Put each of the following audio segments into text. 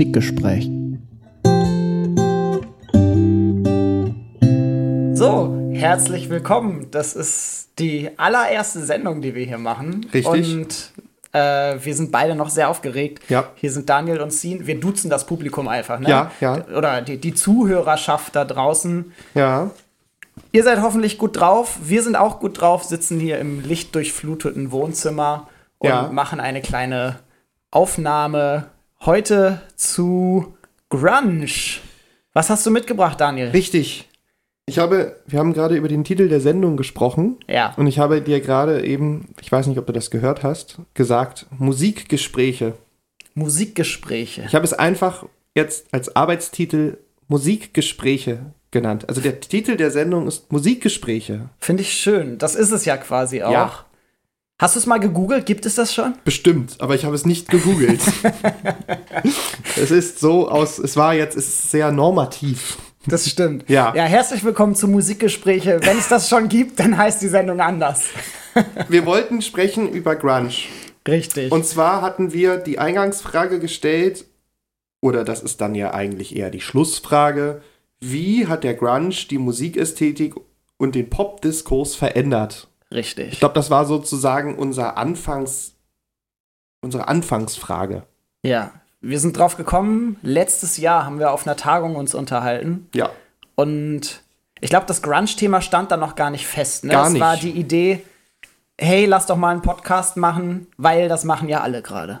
Musikgespräch. So, herzlich willkommen. Das ist die allererste Sendung, die wir hier machen. Richtig. Und äh, wir sind beide noch sehr aufgeregt. Ja. Hier sind Daniel und Sien. Wir duzen das Publikum einfach, ne? Ja, ja. Oder die, die Zuhörerschaft da draußen. Ja, Ihr seid hoffentlich gut drauf. Wir sind auch gut drauf, sitzen hier im lichtdurchfluteten Wohnzimmer und Ja. machen eine kleine Aufnahme heute zu Grunge. Was hast du mitgebracht, Daniel? richtig. Ich habe, wir haben gerade über den Titel der Sendung gesprochen. Ja. Und ich habe dir gerade eben, ich weiß nicht, ob du das gehört hast, gesagt, Musikgespräche. Musikgespräche. Ich habe es einfach jetzt als Arbeitstitel Musikgespräche genannt. Also der Titel der Sendung ist Musikgespräche. Finde ich schön. Das ist es ja quasi auch. Ja. Hast du es mal gegoogelt? Gibt es das schon? Bestimmt, aber ich habe es nicht gegoogelt. es ist so aus, es war jetzt, es ist sehr normativ. Das stimmt. Ja. Ja, herzlich willkommen zu Musikgespräche. Wenn es das schon gibt, dann heißt die Sendung anders. Wir wollten sprechen über Grunge. Richtig. Und zwar hatten wir die Eingangsfrage gestellt, oder das ist dann ja eigentlich eher die Schlussfrage, wie hat der Grunge die Musikästhetik und den Popdiskurs verändert? Richtig. Ich glaube, das war sozusagen unser Anfangs, unsere Anfangsfrage. Ja. Wir sind drauf gekommen. Letztes Jahr haben wir auf einer Tagung uns unterhalten. Ja, Und ich glaube, das Grunge-Thema stand da noch gar nicht fest. Ne? Gar es nicht. war die Idee, hey, lass doch mal einen Podcast machen, weil das machen ja alle gerade.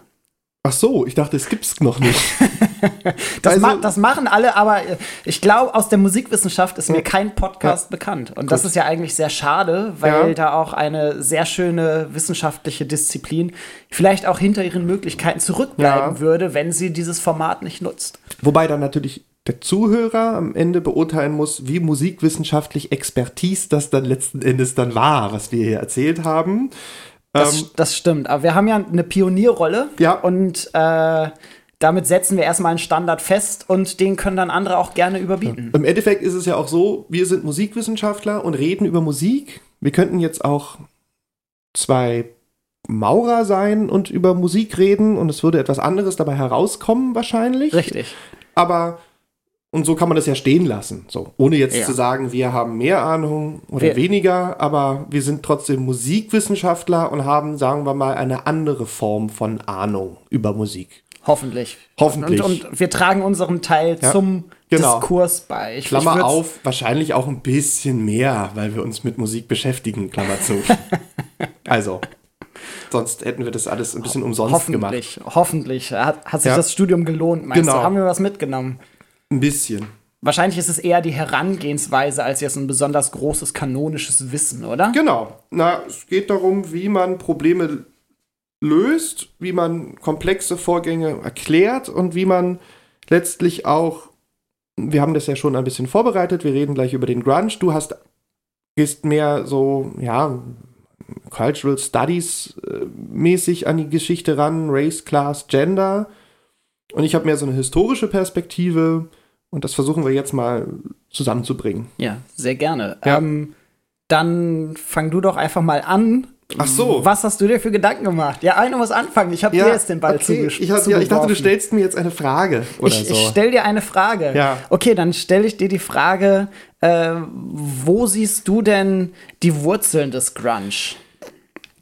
Ach so, ich dachte, es gibt's noch nicht. Das, Also- ma das machen alle, aber äh, ich glaube, aus der Musikwissenschaft ist mir kein Podcast bekannt. Und das ist ja eigentlich sehr schade, weil Ja. da auch eine sehr schöne wissenschaftliche Disziplin vielleicht auch hinter ihren Möglichkeiten zurückbleiben Ja. würde, wenn sie dieses Format nicht nutzt. Wobei dann natürlich der Zuhörer am Ende beurteilen muss, wie musikwissenschaftlich Expertise das dann letzten Endes dann war, was wir hier erzählt haben. Das, Ähm, das stimmt. Aber wir haben ja eine Pionierrolle. Ja. Und äh, damit setzen wir erstmal einen Standard fest und den können dann andere auch gerne überbieten. Im Endeffekt ist es ja auch so, wir sind Musikwissenschaftler und reden über Musik. Wir könnten jetzt auch zwei Maurer sein und über Musik reden und es würde etwas anderes dabei herauskommen wahrscheinlich. Richtig. Aber und so kann man das ja stehen lassen, so ohne jetzt Ja. zu sagen, wir haben mehr Ahnung oder Wir- weniger, aber wir sind trotzdem Musikwissenschaftler und haben, sagen wir mal, eine andere Form von Ahnung über Musik. Hoffentlich. Hoffentlich. Und, und wir tragen unseren Teil Ja, zum genau. Diskurs bei. Ich, Klammer ich auf, wahrscheinlich auch ein bisschen mehr, weil wir uns mit Musik beschäftigen, Klammer zu. also, sonst hätten wir das alles ein bisschen umsonst gemacht. Hoffentlich, hoffentlich. Hat, hat sich Ja. das Studium gelohnt, meinst Genau. du? Haben wir was mitgenommen? Ein bisschen. Wahrscheinlich ist es eher die Herangehensweise als jetzt ein besonders großes kanonisches Wissen, oder? Genau. Na, es geht darum, wie man Probleme löst, wie man komplexe Vorgänge erklärt und wie man letztlich auch, wir haben das ja schon ein bisschen vorbereitet, wir reden gleich über den Grunge. Du hast, gehst mehr so, ja, Cultural Studies äh, mäßig an die Geschichte ran, Race, Class, Gender. Und ich habe mehr so eine historische Perspektive und das versuchen wir jetzt mal zusammenzubringen. Ja, sehr gerne. Ja. Ähm, dann fang du doch einfach mal an. Ach so. Was hast du dir für Gedanken gemacht? Ja, einer muss anfangen. Ich habe dir jetzt den Ball okay. zugesch- ich, hab, ja, ich dachte, du stellst mir jetzt eine Frage oder Ich, so. ich stell dir eine Frage. Ja. Okay, dann stelle ich dir die Frage, äh, wo siehst du denn die Wurzeln des Grunge?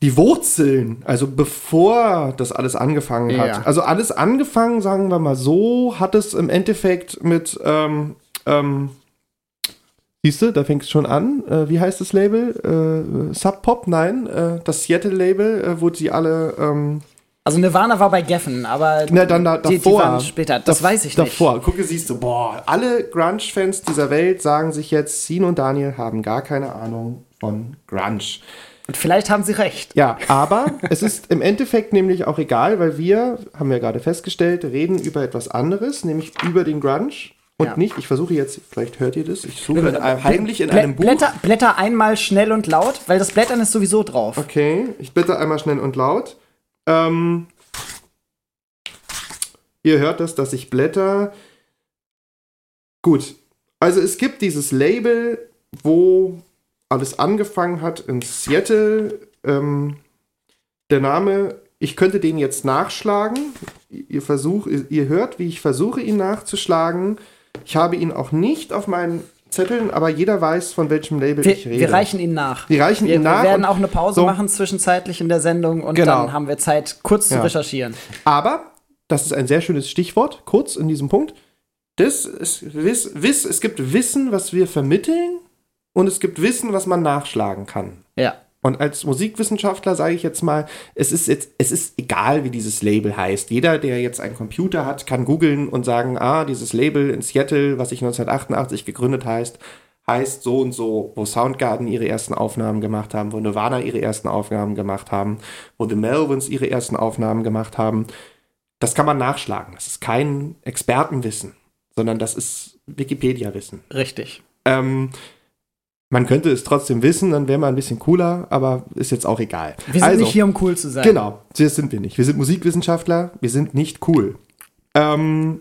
die Wurzeln, also bevor das alles angefangen hat. Ja. Also alles angefangen, sagen wir mal so, hat es im Endeffekt mit, ähm, ähm, siehst du, da fängt es schon an. Äh, wie heißt das Label? Äh, Sub Pop? Nein, äh, das Seattle-Label, äh, wo sie alle, ähm, Also Nirvana war bei Geffen, aber na dann da, die, die davor. waren später. Das Da- weiß ich nicht. Davor. Gucke, siehst du, boah, alle Grunge-Fans dieser Welt sagen sich jetzt, Sin und Daniel haben gar keine Ahnung von Grunge. Und vielleicht haben sie recht. Ja, aber es ist im Endeffekt nämlich auch egal, weil wir, haben wir gerade festgestellt, reden über etwas anderes, nämlich über den Grunge. Und Ja. nicht, ich versuche jetzt, vielleicht hört ihr das, ich suche in einem, heimlich in Blä- einem Buch. Blätter, Blätter einmal schnell und laut, weil das Blättern ist sowieso drauf. Okay, ich bitte einmal schnell und laut. Ähm, ihr hört das, dass ich blätter. Gut, also es gibt dieses Label, wo alles angefangen hat in Seattle. Ähm, der Name Ich könnte den jetzt nachschlagen. Ihr, versuch, ihr hört, wie ich versuche, ihn nachzuschlagen. Ich habe ihn auch nicht auf meinen Zetteln, aber jeder weiß, von welchem Label Wir, ich rede. wir reichen ihn nach. Wir reichen Wir, ihn nach. wir werden auch eine Pause so. machen zwischenzeitlich in der Sendung und Genau. dann haben wir Zeit, kurz zu Ja. recherchieren. Aber, das ist ein sehr schönes Stichwort, kurz in diesem Punkt. Das ist Wiss, Wiss, es gibt Wissen, was wir vermitteln und es gibt Wissen, was man nachschlagen kann. Ja. Und als Musikwissenschaftler sage ich jetzt mal, es ist jetzt, es ist egal, wie dieses Label heißt. Jeder, der jetzt einen Computer hat, kann googeln und sagen, ah, dieses Label in Seattle, was sich 1988 gegründet heißt, heißt so und so, wo Soundgarden ihre ersten Aufnahmen gemacht haben, wo Nirvana ihre ersten Aufnahmen gemacht haben, wo The Melvins ihre ersten Aufnahmen gemacht haben. Das kann man nachschlagen. Das ist kein Expertenwissen, sondern das ist Wikipedia-Wissen. Richtig. Ähm, man könnte es trotzdem wissen, dann wäre man ein bisschen cooler, aber ist jetzt auch egal. Wir sind nicht hier, um cool zu sein. Genau, das sind wir nicht. Wir sind Musikwissenschaftler, wir sind nicht cool. Ähm,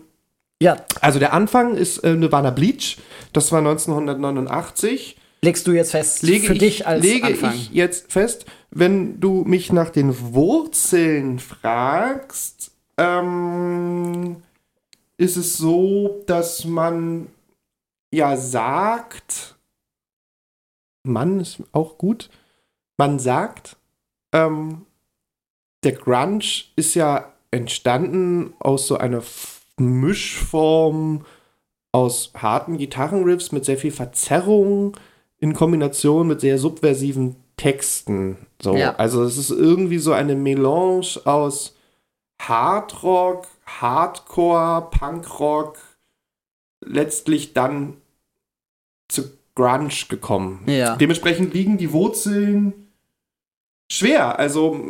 Ja, also der Anfang ist äh, Nirvana Bleach, das war 1989. legst du jetzt fest Lege für ich, dich als lege Anfang. ich jetzt fest, wenn du mich nach den Wurzeln fragst, ähm, ist es so, dass man ja sagt, Mann ist auch gut, man sagt, ähm, der Grunge ist ja entstanden aus so einer Mischform aus harten Gitarrenriffs mit sehr viel Verzerrung in Kombination mit sehr subversiven Texten. So. Ja. Also es ist irgendwie so eine Melange aus Hardrock, Hardcore, Punkrock, letztlich dann zu Grunge gekommen. Ja. Dementsprechend liegen die Wurzeln schwer. Also,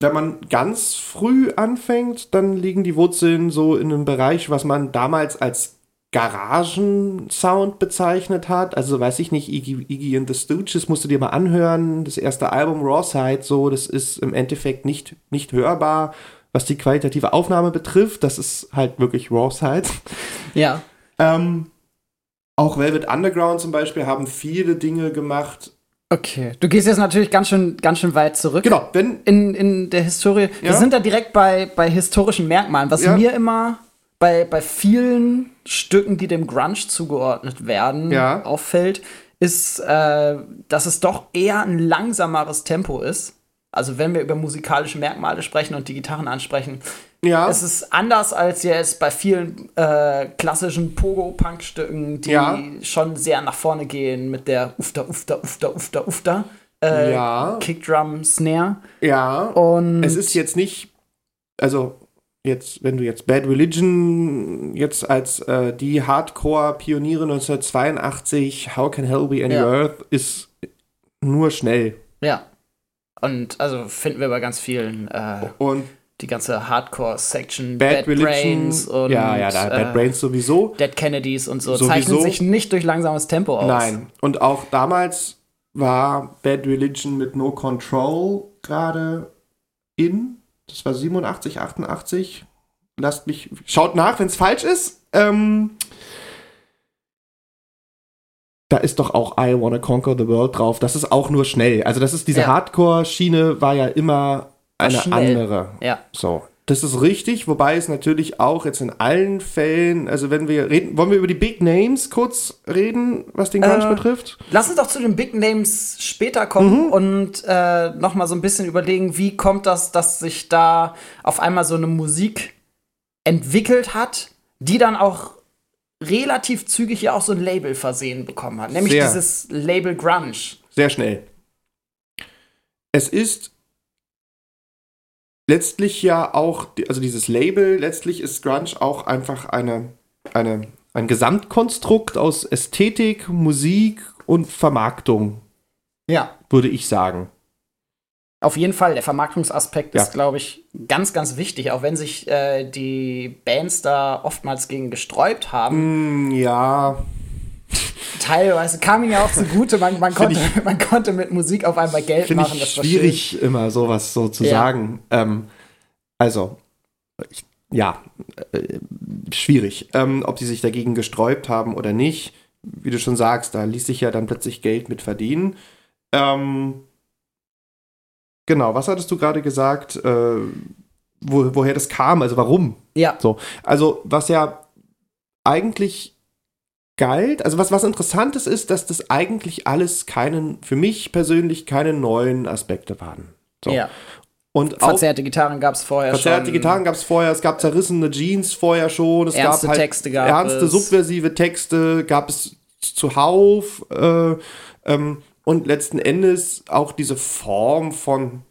wenn man ganz früh anfängt, dann liegen die Wurzeln so in einem Bereich, was man damals als Garagensound bezeichnet hat. Also, weiß ich nicht, Iggy, Iggy and the Stooges musst du dir mal anhören. Das erste Album Raw Side, so, das ist im Endeffekt nicht, nicht hörbar, was die qualitative Aufnahme betrifft. Das ist halt wirklich Raw Side. Ja. Ähm, auch Velvet Underground zum Beispiel haben viele Dinge gemacht. Okay. Du gehst jetzt natürlich ganz schön, ganz schön weit zurück. Genau, wenn. In, in der Historie. Wir Ja. sind da direkt bei, bei historischen Merkmalen. Was Ja. mir immer bei, bei vielen Stücken, die dem Grunge zugeordnet werden, Ja. auffällt, ist, äh, dass es doch eher ein langsameres Tempo ist. Also wenn wir über musikalische Merkmale sprechen und die Gitarren ansprechen, Ja, es ist anders als jetzt bei vielen äh, klassischen Pogo-Punk-Stücken, die Ja. schon sehr nach vorne gehen mit der Ufter, Ufter, Ufter, Ufter, Ufter. Äh, Ja. Kickdrum, Snare. ja. Und Es ist jetzt nicht. Also, jetzt, wenn du jetzt Bad Religion jetzt als äh, die Hardcore-Pioniere 1982, How Can Hell Be Any Ja. Earth, ist nur schnell. ja. Und also finden wir bei ganz vielen äh, Und die ganze Hardcore-Section, Bad, Bad. Brains und ja, ja, da, Bad äh, Brains sowieso. Dead Kennedys und so, Sowieso. zeichnen sich nicht durch langsames Tempo aus. Nein. Und auch damals war Bad Religion mit No Control gerade in. Das war 87, 88. Lasst mich. Schaut nach, wenn es falsch ist. Ähm, da ist doch auch I Wanna Conquer the World drauf. Das ist auch nur schnell. Also, das ist diese Ja. Hardcore-Schiene, war ja immer eine schnell. andere. Ja. So. Das ist richtig, wobei es natürlich auch jetzt in allen Fällen, also wenn wir reden, wollen wir über die Big Names kurz reden, was den Grunge Äh, betrifft? Lass uns doch zu den Big Names später Mhm. kommen und äh, noch mal so ein bisschen überlegen, wie kommt das, dass sich da auf einmal so eine Musik entwickelt hat, die dann auch relativ zügig ja auch so ein Label versehen bekommen hat, nämlich Sehr. dieses Label Grunge. Sehr schnell. Es ist letztlich ja auch, also dieses Label, letztlich ist Grunge auch einfach eine, eine, ein Gesamtkonstrukt aus Ästhetik, Musik und Vermarktung, Ja. würde ich sagen. Auf jeden Fall, der Vermarktungsaspekt Ja. ist, glaube ich, ganz, ganz wichtig, auch wenn sich äh, die Bands da oftmals gegen gesträubt haben. Hm, ja, Teilweise kam ihnen ja auch zugute, man, man, konnte, man konnte mit Musik auf einmal Geld finde machen. ich war schwierig, immer sowas so zu Ja. sagen. Ähm, also, ich, ja, äh, schwierig. Ähm, ob sie sich dagegen gesträubt haben oder nicht, wie du schon sagst, da ließ sich ja dann plötzlich Geld mit verdienen. Ähm, genau, was hattest du gerade gesagt, äh, wo, woher das kam, also warum? Ja. So, also was ja eigentlich galt, also was, was interessantes ist, dass das eigentlich alles keinen, für mich persönlich keine neuen Aspekte waren. So. Ja. Und auch Verzerrte Gitarren gab es vorher verzerrte schon. Gitarren gab es vorher, es gab zerrissene Jeans vorher schon, es Ernste gab halt Texte gab ernste es. subversive Texte, gab es zuhauf äh, ähm, und letzten Endes auch diese Form von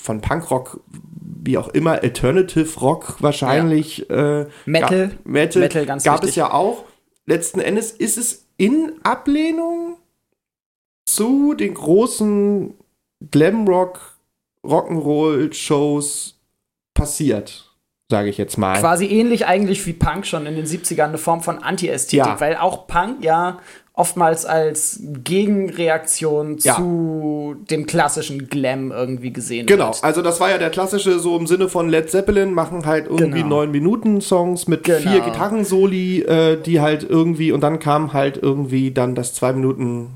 von Punkrock, wie auch immer, Alternative Rock wahrscheinlich. Äh, Metal. Gab, Metal, Metal, ganz gab wichtig. es ja auch. Letzten Endes ist es in Ablehnung zu den großen Glamrock, Rock'n'Roll-Shows passiert, sage ich jetzt mal. Quasi ähnlich eigentlich wie Punk schon in den 70ern eine Form von Anti-Ästhetik, Ja. weil auch Punk ja oftmals als Gegenreaktion Ja. zu dem klassischen Glam irgendwie gesehen Genau, wird. also das war ja der klassische, so im Sinne von Led Zeppelin, machen halt irgendwie Genau. neun Minuten Songs mit Genau. vier Gitarrensoli, äh, die halt irgendwie, und dann kam halt irgendwie dann das zwei Minuten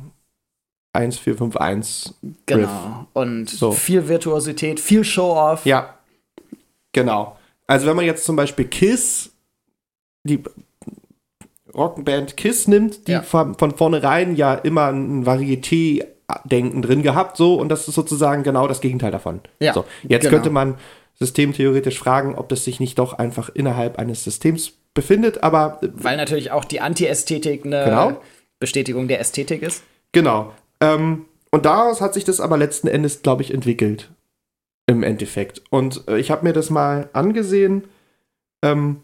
1451. Riff. Genau. Und So. viel Virtuosität, viel Show-Off. Ja, genau. Also wenn man jetzt zum Beispiel Kiss, die Rockband Kiss nimmt, die Ja. von, von vornherein ja immer ein Varieté-Denken drin gehabt, so, und das ist sozusagen genau das Gegenteil davon. Ja, so, jetzt genau. könnte man systemtheoretisch fragen, ob das sich nicht doch einfach innerhalb eines Systems befindet, aber äh, Weil natürlich auch die Anti-Ästhetik eine Genau. Bestätigung der Ästhetik ist. Genau. Ähm, und daraus hat sich das aber letzten Endes, glaube ich, entwickelt. Im Endeffekt. Und äh, ich habe mir das mal angesehen. Ähm,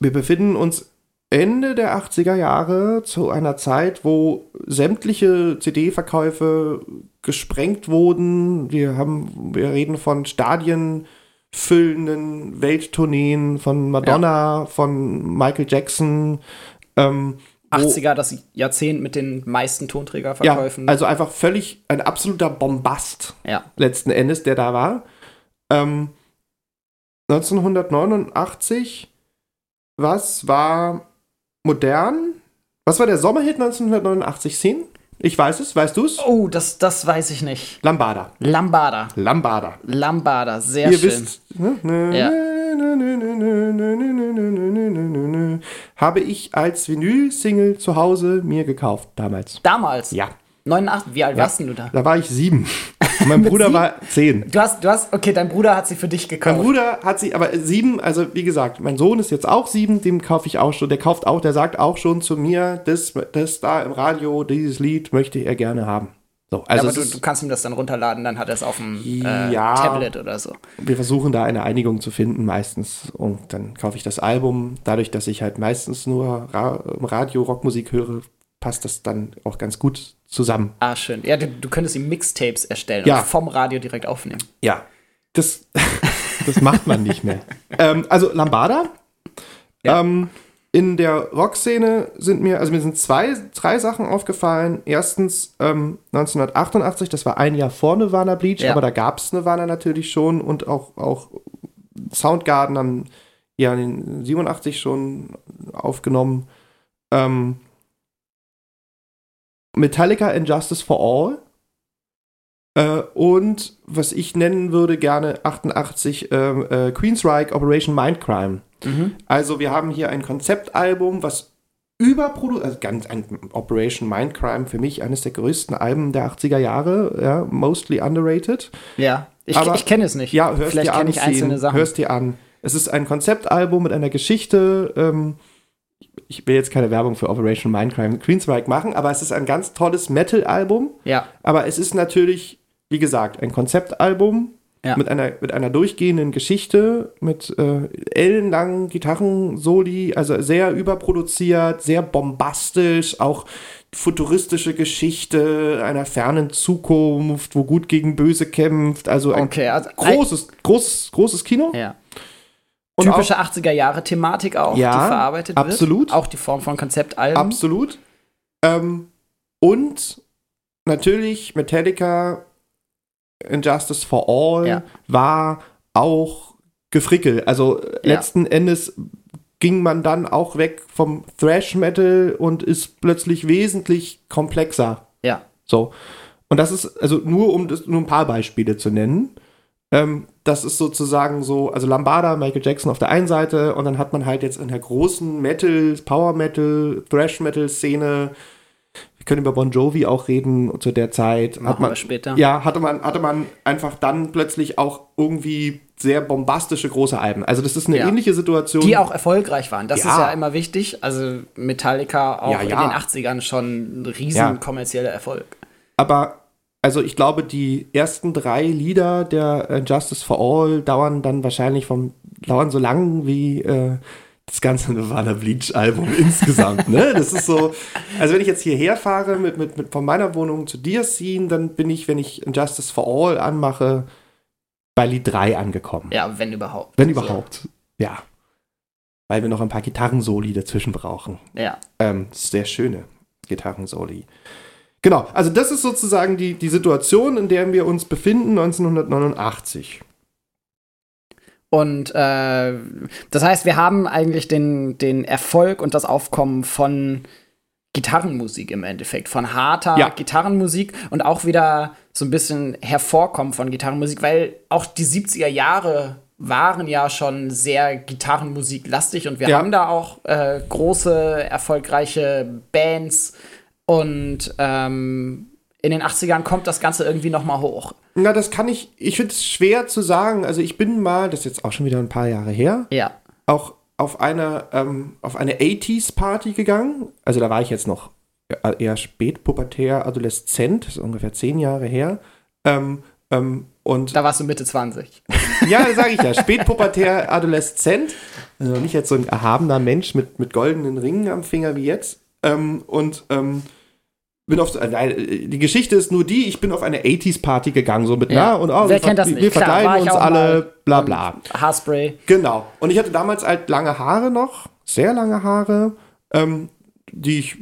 wir befinden uns Ende der 80er Jahre zu einer Zeit, wo sämtliche CD-Verkäufe gesprengt wurden. Wir haben, wir reden von stadienfüllenden Welttourneen, von Madonna, von Michael Jackson. Ähm, wo- 80er, das Jahrzehnt mit den meisten ja, Tonträgerverkäufen. also einfach völlig ein absoluter Bombast ja. letzten Endes, der da war. Ähm, 1989, was war modern. Was war der Sommerhit 1989? 10? Ich weiß es, weißt du es? Oh, das, das weiß ich nicht. Lambada. Lambada. Lambada. Lambada, sehr Ihr schön. Wisst, ne? ja. Habe ich als Vinyl-Single zu Hause mir gekauft damals. Damals? Ja. 89, wie alt ja. warst du da? Da war ich sieben. Und mein Bruder sieben? war zehn. Du hast, du hast, okay, dein Bruder hat sie für dich Mein gekauft. Bruder hat sie, aber sieben, also wie gesagt, mein Sohn ist jetzt auch sieben, dem kaufe ich auch schon, der kauft auch, der sagt auch schon zu mir, das, das da im Radio, dieses Lied möchte er gerne haben. So, also aber es du, du kannst ihm das dann runterladen, dann hat er es auf dem äh, Ja. Tablet oder so. wir versuchen da eine Einigung zu finden meistens und dann kaufe ich das Album. Dadurch, dass ich halt meistens nur Ra Radio Rockmusik höre, passt das dann auch ganz gut zusammen. Ah, schön. Ja, du, du könntest ihm Mixtapes erstellen Ja. und vom Radio direkt aufnehmen. Ja, das, das macht man nicht mehr. ähm, also Lambada. Ja. Ähm, in der Rockszene sind mir, also mir sind zwei, drei Sachen aufgefallen. Erstens ähm, 1988, das war ein Jahr vor Nirvana Bleach, Ja. aber da gab es Nirvana natürlich schon und auch, auch Soundgarden haben ja in den 87 schon aufgenommen. Ähm, Metallica and Justice for All. Äh, und was ich nennen würde gerne 88 ähm, äh, Queensryche Operation Mindcrime. Mhm. Also wir haben hier ein Konzeptalbum, was überproduziert, also ganz ein Operation Mindcrime für mich eines der größten Alben der 80er Jahre, ja, mostly underrated. Ja. Ich, Aber- ich kenne es nicht. Ja, hörst Vielleicht dir an, ich einzelne Sachen. hörst dir an. Es ist ein Konzeptalbum mit einer Geschichte. Ähm, ich will jetzt keine Werbung für Operation Mindcrime Queensryche machen, aber es ist ein ganz tolles Metal-Album. ja. Aber es ist natürlich, wie gesagt, ein Konzeptalbum Ja. mit, einer, mit einer durchgehenden Geschichte, mit äh, ellenlangen Gitarrensoli, also sehr überproduziert, sehr bombastisch, auch futuristische Geschichte einer fernen Zukunft, wo gut gegen böse kämpft. Also ein Okay, also großes, großes, großes Kino. Ja. Und Typische 80er-Jahre-Thematik auch, Ja, die verarbeitet absolut. wird. Auch die Form von Konzeptalben. Absolut. Ähm, und natürlich Metallica Injustice for All Ja. war auch gefrickel. Also letzten Endes ging man dann auch weg vom Thrash Metal und ist plötzlich wesentlich komplexer. Ja. So. und das ist, also nur um das, nur ein paar Beispiele zu nennen, ähm, das ist sozusagen so, also Lambada, Michael Jackson auf der einen Seite und dann hat man halt jetzt in der großen Metal, Power Metal, Thrash Metal Szene, wir können über Bon Jovi auch reden zu der Zeit. Machen hat man, später. Ja, hatte man, hatte man einfach dann plötzlich auch irgendwie sehr bombastische große Alben. Also das ist eine Ja. ähnliche Situation. Die auch erfolgreich waren. Das Ja. ist ja immer wichtig. Also Metallica auch Ja, in den 80ern schon ein riesen kommerzieller Erfolg. Aber also ich glaube, die ersten drei Lieder der äh, Justice for All dauern dann wahrscheinlich vom dauern so lang wie äh, das ganze Nirvana Bleach Album insgesamt. Ne? Das ist so. Also wenn ich jetzt hierher fahre mit, mit, mit von meiner Wohnung zu dir ziehen, dann bin ich, wenn ich Justice for All anmache, bei Lied 3 angekommen. Ja, wenn überhaupt. Wenn überhaupt. Ja. Weil wir noch ein paar Gitarrensoli dazwischen brauchen. Ja. Ähm, sehr schöne Gitarrensoli. Genau, also das ist sozusagen die, die Situation, in der wir uns befinden 1989. Und äh, das heißt, wir haben eigentlich den, den Erfolg und das Aufkommen von Gitarrenmusik im Endeffekt, von harter Ja. Gitarrenmusik und auch wieder so ein bisschen Hervorkommen von Gitarrenmusik, weil auch die 70er Jahre waren ja schon sehr Gitarrenmusiklastig und wir Ja. haben da auch äh, große, erfolgreiche Bands und ähm, in den 80ern kommt das Ganze irgendwie noch mal hoch. Na, das kann ich, ich finde es schwer zu sagen. Also ich bin mal, das ist jetzt auch schon wieder ein paar Jahre her, Ja. auch auf eine, ähm, auf eine 80s-Party gegangen. Also da war ich jetzt noch eher spätpubertär, adoleszent, das ist ungefähr zehn Jahre her. Ähm, ähm, und Da warst du Mitte 20. Ja, sage ich ja. Spätpubertär, Adoleszent. Also nicht jetzt so ein erhabener Mensch mit, mit goldenen Ringen am Finger wie jetzt. Ähm, und ähm, bin auf, äh, nein, äh, die Geschichte ist nur die, ich bin auf eine 80s-Party gegangen, so mit, Ja. na, und oh, Wer wir, kennt das wir, nicht? wir verkleiden uns alle, bla bla. Haarspray. Genau. Und ich hatte damals halt lange Haare noch, sehr lange Haare, ähm, die ich,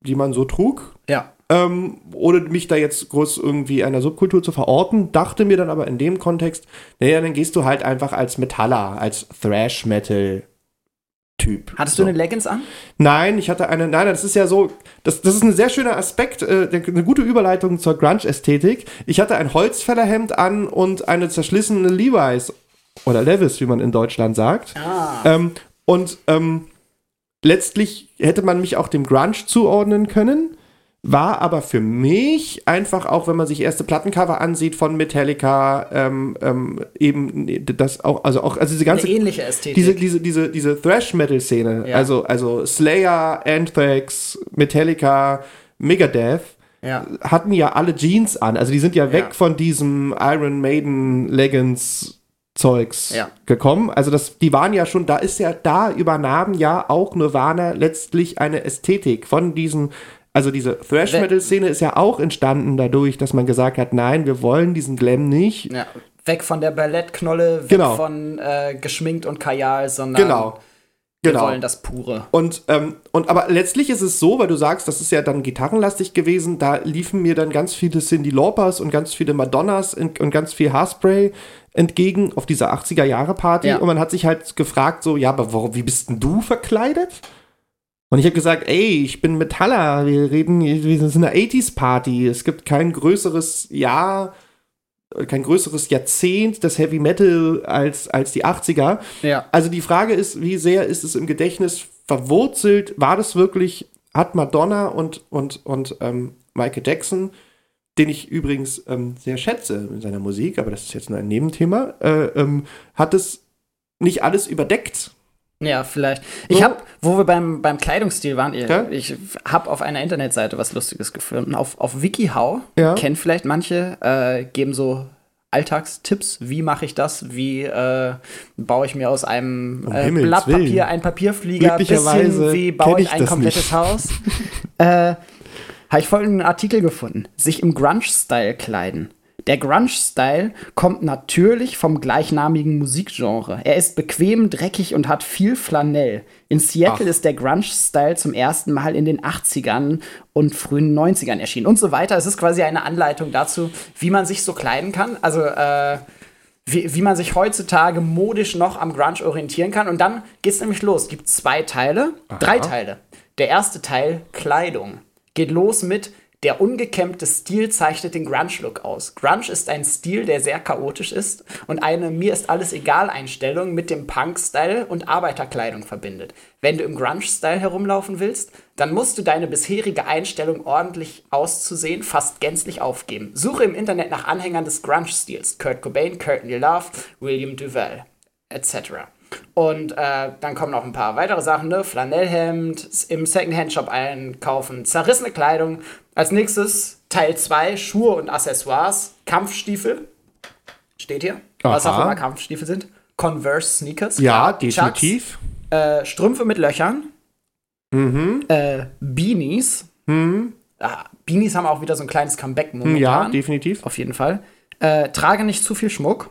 die man so trug. Ja. Ähm, ohne mich da jetzt groß irgendwie einer Subkultur zu verorten, dachte mir dann aber in dem Kontext, naja, dann gehst du halt einfach als Metaller, als Thrash-Metal-Typ. Hattest so. du eine Leggings an? Nein, ich hatte eine, nein, das ist ja so, das, das ist ein sehr schöner Aspekt, äh, eine gute Überleitung zur Grunge-Ästhetik. Ich hatte ein Holzfällerhemd an und eine zerschlissene Levi's oder Levis, wie man in Deutschland sagt. Ah. Ähm, und ähm, letztlich hätte man mich auch dem Grunge zuordnen können, war aber für mich einfach auch, wenn man sich erste Plattencover ansieht von Metallica, ähm, ähm, eben das auch, also auch, also diese ganze eine ähnliche Ästhetik. diese, diese, diese, diese Thrash-Metal-Szene, Ja. also, also Slayer, Anthrax, Metallica, Megadeth, ja. hatten ja alle Jeans an. Also die sind ja weg Ja. von diesem Iron Maiden Leggings Zeugs Ja. gekommen. Also das, die waren ja schon, da ist ja, da übernahmen ja auch Nirvana letztlich eine Ästhetik von diesen, also diese Thrash-Metal-Szene ist ja auch entstanden dadurch, dass man gesagt hat, nein, wir wollen diesen Glam nicht. ja. Weg von der Ballettknolle, weg Genau. von äh, geschminkt und Kajal, sondern Genau. wir Genau. wollen das Pure. Und, ähm, und aber letztlich ist es so, weil du sagst, das ist ja dann gitarrenlastig gewesen, da liefen mir dann ganz viele Cindy Laupers und ganz viele Madonnas und, und ganz viel Haarspray entgegen auf dieser 80er Jahre Party Ja. und man hat sich halt gefragt so, ja, aber warum, wie bist denn du verkleidet? Und ich habe gesagt, ey, ich bin Metaller, wir reden, wir sind eine 80s Party, es gibt kein größeres Jahr, kein größeres Jahrzehnt des Heavy Metal als, als die 80er. Ja. Also die Frage ist, wie sehr ist es im Gedächtnis verwurzelt? War das wirklich, hat Madonna und, und, und ähm, Michael Jackson, den ich übrigens ähm, sehr schätze in seiner Musik, aber das ist jetzt nur ein Nebenthema, äh, ähm, hat es nicht alles überdeckt? Ja, vielleicht. Ich habe, wo wir beim, beim Kleidungsstil waren, ich, Ja? ich habe auf einer Internetseite was Lustiges gefunden. Auf, auf WikiHow, Ja. kennen vielleicht manche, äh, geben so Alltagstipps. Wie mache ich das? Wie äh, baue ich mir aus einem Um äh, Himmels Blatt Willen. Papier ein Papierflieger? Bis Glücklicherweise hin, wie baue ich ich ein komplettes nicht. Haus? äh, habe ich folgenden Artikel gefunden. Sich im Grunge-Style kleiden. Der Grunge-Style kommt natürlich vom gleichnamigen Musikgenre. Er ist bequem, dreckig und hat viel Flanell. In Seattle Ach. ist der Grunge-Style zum ersten Mal in den 80ern und frühen 90ern erschienen und so weiter. Es ist quasi eine Anleitung dazu, wie man sich so kleiden kann. Also, äh, wie, wie man sich heutzutage modisch noch am Grunge orientieren kann. Und dann geht's nämlich los. Es gibt zwei Teile, drei Teile. Der erste Teil, Kleidung, geht los mit Der ungekämmte Stil zeichnet den Grunge-Look aus. Grunge ist ein Stil, der sehr chaotisch ist und eine Mir ist alles egal Einstellung mit dem Punk-Style und Arbeiterkleidung verbindet. Wenn du im Grunge-Style herumlaufen willst, dann musst du deine bisherige Einstellung ordentlich auszusehen fast gänzlich aufgeben. Suche im Internet nach Anhängern des Grunge-Stils. Kurt Cobain, Courtney Love, William Duval, etc. Und äh, dann kommen noch ein paar weitere Sachen, ne? Flanellhemd, im Secondhand-Shop einkaufen, zerrissene Kleidung. Als nächstes Teil 2, Schuhe und Accessoires, Kampfstiefel. Steht hier. Was auch Aha. immer Kampfstiefel sind. Converse Sneakers. Ja, klar. Chucks, definitiv. äh, Strümpfe mit Löchern. Mhm. Äh, Beanies. Mhm. Ah, Beanies haben auch wieder so ein kleines Comeback Ja, momentan. definitiv. Auf jeden Fall. Äh, trage nicht zu viel Schmuck.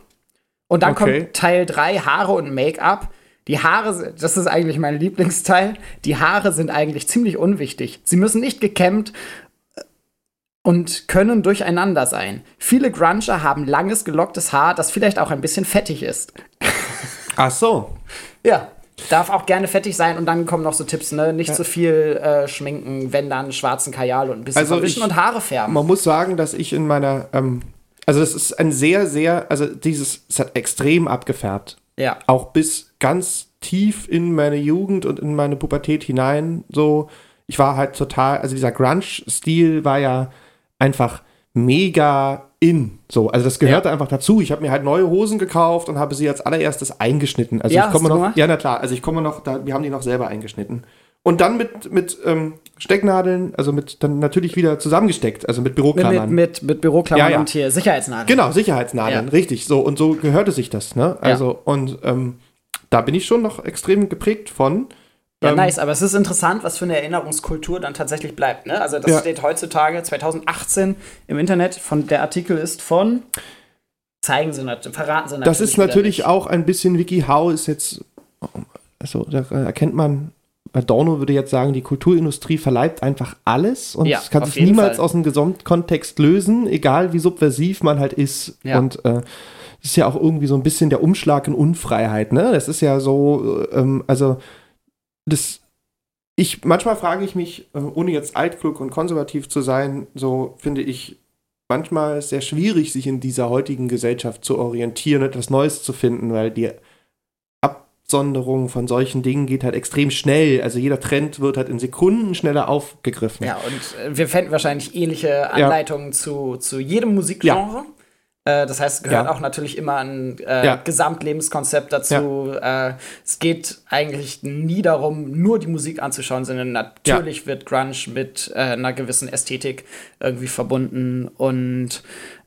Und dann Okay. kommt Teil 3, Haare und Make-up. Die Haare, das ist eigentlich mein Lieblingsteil. Die Haare sind eigentlich ziemlich unwichtig. Sie müssen nicht gekämmt äh, und können durcheinander sein. Viele Grunger haben langes, gelocktes Haar, das vielleicht auch ein bisschen fettig ist. Ach so. Ja. Darf auch gerne fettig sein und dann kommen noch so Tipps, ne? Nicht zu viel äh, schminken, wenn dann schwarzen Kajal und ein bisschen Also verwischen ich- und Haare färben. Man muss sagen, dass ich in meiner, ähm, also das ist ein sehr, sehr, also dieses, es hat extrem abgefärbt. Ja. Auch bis ganz tief in meine Jugend und in meine Pubertät hinein. So, ich war halt total, also dieser Grunge-Stil war ja einfach mega in. So, also das gehörte Ja. einfach dazu. Ich habe mir halt neue Hosen gekauft und habe sie als allererstes eingeschnitten. Also Ja, ich komme noch, ja na klar, also ich komme noch, da, wir haben die noch selber eingeschnitten. Und dann mit, mit ähm, Stecknadeln, also mit dann natürlich wieder zusammengesteckt, also mit Büroklammern. mit, mit, mit Büroklammern Ja, ja. und hier Sicherheitsnadeln. Genau, Sicherheitsnadeln, Ja. richtig. So, und so gehörte sich das, ne? Also, und ähm, da bin ich schon noch extrem geprägt von. Ja, Ähm, nice, aber es ist interessant, was für eine Erinnerungskultur dann tatsächlich bleibt. Ne? Also das steht heutzutage 2018 im Internet. Von der Artikel ist von zeigen sie natürlich, verraten sie natürlich. Das ist natürlich auch ein bisschen WikiHow ist jetzt, also da erkennt man, Adorno würde jetzt sagen, die Kulturindustrie verleibt einfach alles und Ja, es kann sich niemals Fall. aus dem Gesamtkontext lösen, egal wie subversiv man halt ist. Ja. Und äh, das ist ja auch irgendwie so ein bisschen der Umschlag in Unfreiheit, ne? Das ist ja so, äh, ähm, also das, ich, manchmal frage ich mich, äh, ohne jetzt altklug und konservativ zu sein, so finde ich manchmal sehr schwierig, sich in dieser heutigen Gesellschaft zu orientieren und etwas Neues zu finden, weil die Absonderung von solchen Dingen geht halt extrem schnell. Also jeder Trend wird halt in Sekunden schneller aufgegriffen. Ja, und äh, wir fänden wahrscheinlich ähnliche Anleitungen zu, zu jedem Musikgenre. Äh, das heißt, es gehört Ja. auch natürlich immer ein äh, Ja. Gesamtlebenskonzept dazu. Äh, es geht eigentlich nie darum, nur die Musik anzuschauen, sondern natürlich wird Grunge mit äh, einer gewissen Ästhetik irgendwie verbunden. Und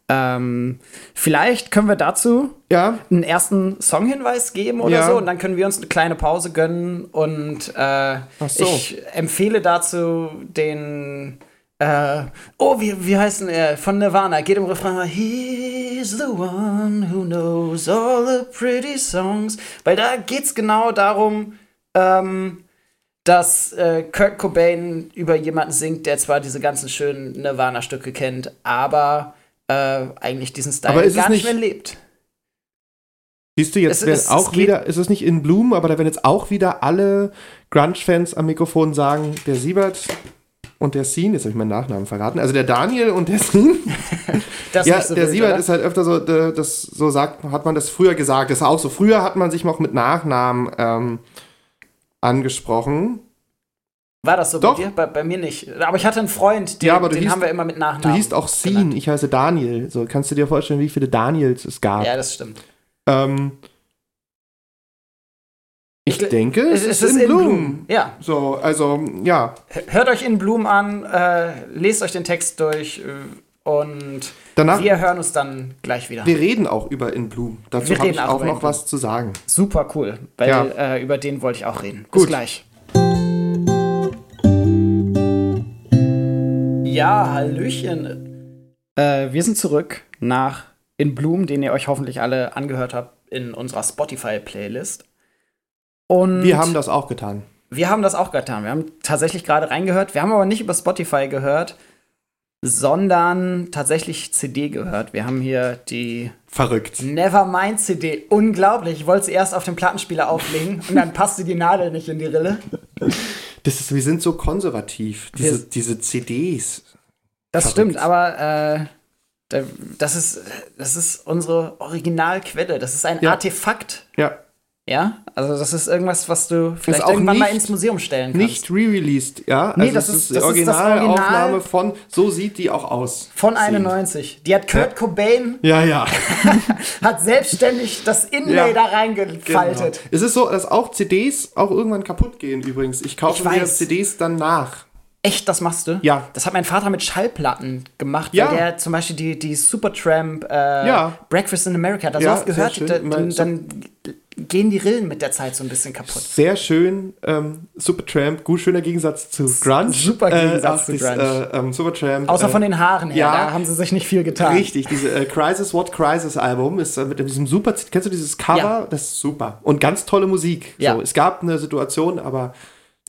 ähm, vielleicht können wir dazu Ja, einen ersten Songhinweis geben oder Ja. so und dann können wir uns eine kleine Pause gönnen und äh, so. ich empfehle dazu den äh, oh, wie, wie heißt denn er? Von Nirvana. Geht im Refrain. He's the one who knows all the pretty songs. Weil da geht's genau darum, ähm, dass äh, Kurt Cobain über jemanden singt, der zwar diese ganzen schönen Nirvana-Stücke kennt, aber äh, eigentlich diesen Style Aber ist es gar nicht nicht- mehr lebt. siehst du jetzt Es- werden es- es auch geht- wieder, ist es nicht in Bloom, aber da werden jetzt auch wieder alle Grunge-Fans am Mikrofon sagen, der Siebert und der Scene, jetzt habe ich meinen Nachnamen verraten, also der Daniel und der Scene, Ja, so der wild, Siebert oder? ist halt öfter so, äh, das so sagt, hat man das früher gesagt. Das ist auch so. Früher hat man sich noch mit Nachnamen ähm, angesprochen. War das so Doch. bei dir? Bei, bei mir nicht. Aber ich hatte einen Freund, den, Ja, du den hieß- haben wir immer mit Du Nachnamen. hießt auch Scene, ich heiße Daniel. So, kannst du dir vorstellen, wie viele Daniels es gab? Ja, das stimmt. ähm, ich Ich- denke, es, ist, in, Bloom. Ja. So, also, ja. Hört euch in Bloom an, äh, lest euch den Text durch äh, und Danach, wir, wir hören uns dann gleich wieder. reden auch über In Bloom. Dazu Wir habe ich auch noch Bloom. was zu sagen. Super cool, weil Ja. äh, über den wollte ich auch reden. Bis Gut. gleich. Ja, Hallöchen. Äh, wir sind zurück nach In Bloom, den ihr euch hoffentlich alle angehört habt in unserer Spotify-Playlist. Und Wir haben das auch getan. Wir haben das auch getan. Wir haben tatsächlich gerade reingehört. Wir haben aber nicht über Spotify gehört, sondern tatsächlich CD gehört. Wir haben hier die Verrückt. Nevermind CD. Unglaublich. Ich wollte sie erst auf dem Plattenspieler auflegen und dann passte die Nadel nicht in die Rille. Das ist, wir sind so konservativ. Diese, Wir- diese CDs. Das Verrückt. stimmt, aber äh, da- das, ist, das ist unsere Originalquelle. Das ist ein Ja. Artefakt. Ja. Ja, also das ist irgendwas, was du vielleicht auch irgendwann mal nicht- ins Museum stellen kannst. Nicht re-released, ja? Nee, also das ist- die das Originalaufnahme Original. von, so sieht die auch aus. Von 91. Die hat Kurt Cobain, Ja, ja. hat selbstständig das Inlay Ja. da reingefaltet. Genau. Es ist so, dass auch CDs auch irgendwann kaputt gehen übrigens. Ich kaufe Ich mir. CDs dann nach. Echt, das machst du? Ja. Das hat mein Vater mit Schallplatten gemacht, Ja. weil der zum Beispiel die, die Supertramp äh, Ja. Breakfast in America, da so Ja, oft gehört, schön. da, Mein- dann, dann gehen die Rillen mit der Zeit so ein bisschen kaputt. Sehr schön. Ähm, Supertramp, gut schöner Gegensatz zu Grunge. Super Gegensatz zu das, Grunge. Äh, ähm, Supertramp. Außer äh, von den Haaren her, ja. da haben sie sich nicht viel getan. Richtig, diese äh, Crisis What Crisis Album ist äh, mit diesem super, kennst du dieses Cover? Ja. Das ist super. Und ganz tolle Musik. Ja. So, es gab eine Situation, aber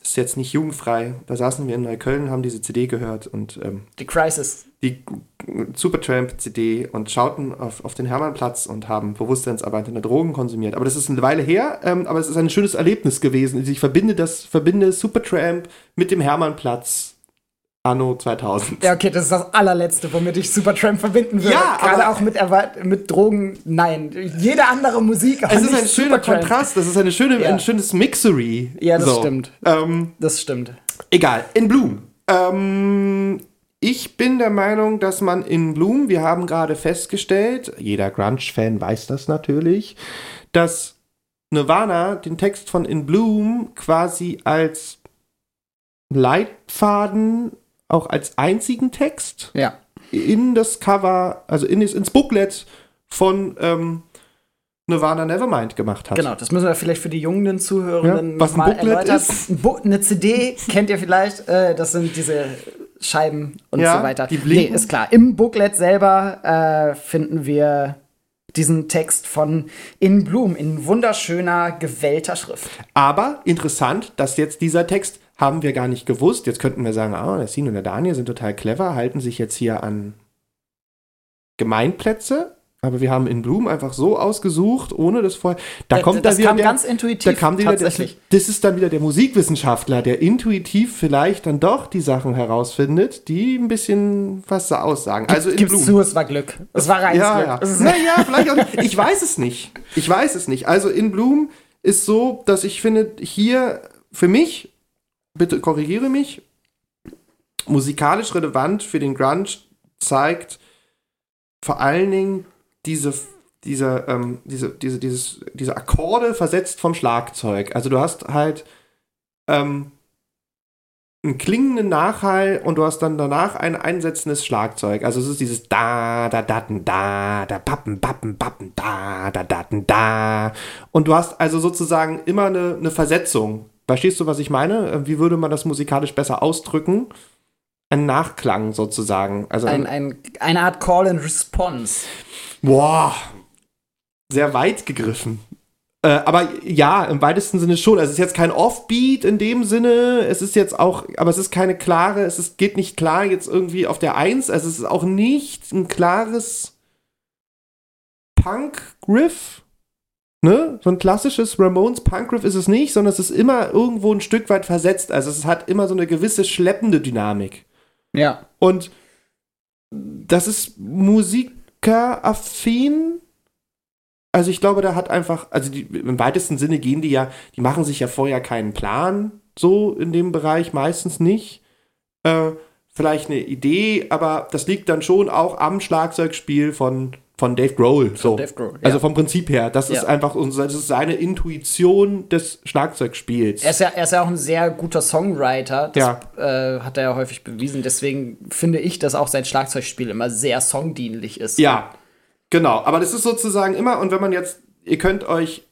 ist jetzt nicht jugendfrei. Da saßen wir in Neukölln, haben diese CD gehört und ähm, Die Crisis. die Supertramp-CD und schauten auf, auf den Hermannplatz und haben bewusstseinsarbeitende Drogen konsumiert. Aber das ist eine Weile her, ähm, aber es ist ein schönes Erlebnis gewesen. Ich verbinde das, verbinde Supertramp mit dem Hermannplatz anno 2000. Ja, okay, das ist das allerletzte, womit ich Supertramp verbinden würde. Ja, Gerade auch mit, mit Drogen, nein. Jede andere Musik, aber Es ist ein schöner. Kontrast, das ist eine schöne, Ja. ein schönes Mixery. Ja, das stimmt. Ähm, Das stimmt. egal, in Bloom. Ähm, ich bin der Meinung, dass man in Bloom, wir haben gerade festgestellt, jeder Grunge-Fan weiß das natürlich, dass Nirvana den Text von In Bloom quasi als Leitfaden, auch als einzigen Text Ja. in das Cover, also in das, ins Booklet von ähm, Nirvana Nevermind gemacht hat. Genau, das müssen wir vielleicht für die jungen Zuhörenden Ja, was ein mal Booklet erläutern. ist? Ein eine CD kennt ihr vielleicht, äh, das sind diese Scheiben und Ja, so weiter. die blinken. Nee, ist klar. Im Booklet selber äh, finden wir diesen Text von In Bloom in wunderschöner, gewellter Schrift. Aber interessant, dass jetzt dieser Text haben wir gar nicht gewusst. Jetzt könnten wir sagen, ah, der Sin und der Daniel sind total clever, halten sich jetzt hier an Gemeinplätze. Aber wir haben in Bloom einfach so ausgesucht, ohne das vorher. Da Äh, kommt das dann wieder kam der, ganz intuitiv, Da kam wieder der, tatsächlich. das ist dann wieder der Musikwissenschaftler, der intuitiv vielleicht dann doch die Sachen herausfindet, die ein bisschen was aussagen. Also in Gib's Bloom. zu, es war Glück. Es war reines Ja, Glück. ja. Naja, vielleicht auch nicht. Ich weiß es nicht. Ich weiß es nicht. Also in Bloom ist so, dass ich finde, hier für mich, bitte korrigiere mich, musikalisch relevant für den Grunge zeigt vor allen Dingen diese, diese, ähm, diese, diese, dieses, diese Akkorde versetzt vom Schlagzeug. Also du hast halt ähm, einen klingenden Nachhall und du hast dann danach ein einsetzendes Schlagzeug. Also es ist dieses da, da, datten, da, da, pappen, pappen, pappen, da, da, datten, da. Und du hast also sozusagen immer eine, eine Versetzung. Verstehst du, was ich meine? Äh, Wie würde man das musikalisch besser ausdrücken? Ein Nachklang sozusagen. Also ein, ein, eine Art Call and Response. Boah, sehr weit gegriffen. Äh, aber ja, im weitesten Sinne schon. Also es ist jetzt kein Offbeat in dem Sinne. Es ist jetzt auch, aber es ist keine klare, es ist, geht nicht klar jetzt irgendwie auf der Eins. Also es ist auch nicht ein klares Punk-Riff. Ne? So ein klassisches Ramones Punk-Riff ist es nicht, sondern es ist immer irgendwo ein Stück weit versetzt. Also es hat immer so eine gewisse schleppende Dynamik. Ja. Und das ist musikeraffin. Also ich glaube, da hat einfach, also die, im weitesten Sinne gehen die ja, die machen sich ja vorher keinen Plan, so in dem Bereich, meistens nicht. Äh, vielleicht eine Idee, aber das liegt dann schon auch am Schlagzeugspiel von, von Dave Grohl. So. Dave Grohl, ja. Also vom Prinzip her. Das ist Ja. einfach unser, das ist seine Intuition des Schlagzeugspiels. Er ist, ja, er ist ja auch ein sehr guter Songwriter. Das Ja. äh, hat er ja häufig bewiesen. Deswegen finde ich, dass auch sein Schlagzeugspiel immer sehr songdienlich ist. Ja, genau. Aber das ist sozusagen immer, und wenn man jetzt, ihr könnt euch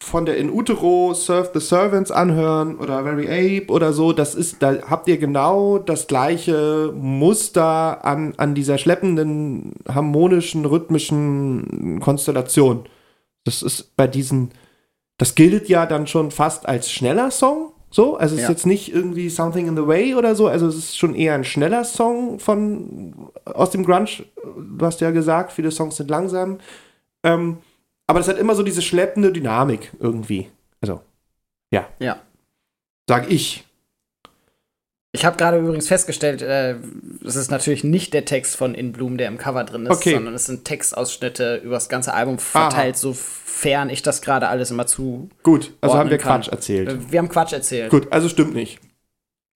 von der In Utero Serve the Servants anhören oder Very Ape oder so, das ist, da habt ihr genau das gleiche Muster an, an dieser schleppenden, harmonischen, rhythmischen Konstellation. Das ist bei diesen, das gilt ja dann schon fast als schneller Song. So, also es ist Ja. jetzt nicht irgendwie Something in the Way oder so, also es ist schon eher ein schneller Song von aus dem Grunge. Du hast ja gesagt, viele Songs sind langsam. Ähm, aber das hat immer so diese schleppende Dynamik irgendwie. Also, Ja. sag ich. Ich habe gerade übrigens festgestellt, äh, es ist natürlich nicht der Text von In Bloom, der im Cover drin ist, Okay. sondern es sind Textausschnitte über das ganze Album verteilt, sofern ich das gerade alles immer zu. Gut, also haben wir kann. Quatsch erzählt. Äh, Wir haben Quatsch erzählt. Gut, also stimmt nicht.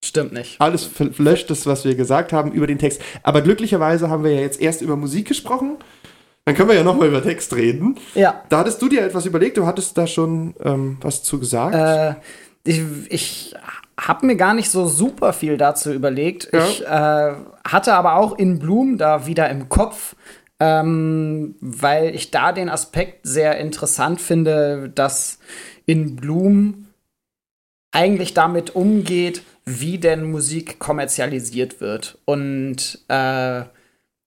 Stimmt nicht. Alles löscht das, was wir gesagt haben über den Text. Aber glücklicherweise haben wir ja jetzt erst über Musik gesprochen. Dann können wir ja nochmal über Text reden. Ja. Da hattest du dir etwas überlegt, du hattest da schon ähm, was zu gesagt. Äh, ich ich habe mir gar nicht so super viel dazu überlegt. Ja. Ich äh, hatte aber auch in Bloom da wieder im Kopf, ähm, weil ich da den Aspekt sehr interessant finde, dass in Bloom eigentlich damit umgeht, wie denn Musik kommerzialisiert wird. Und äh,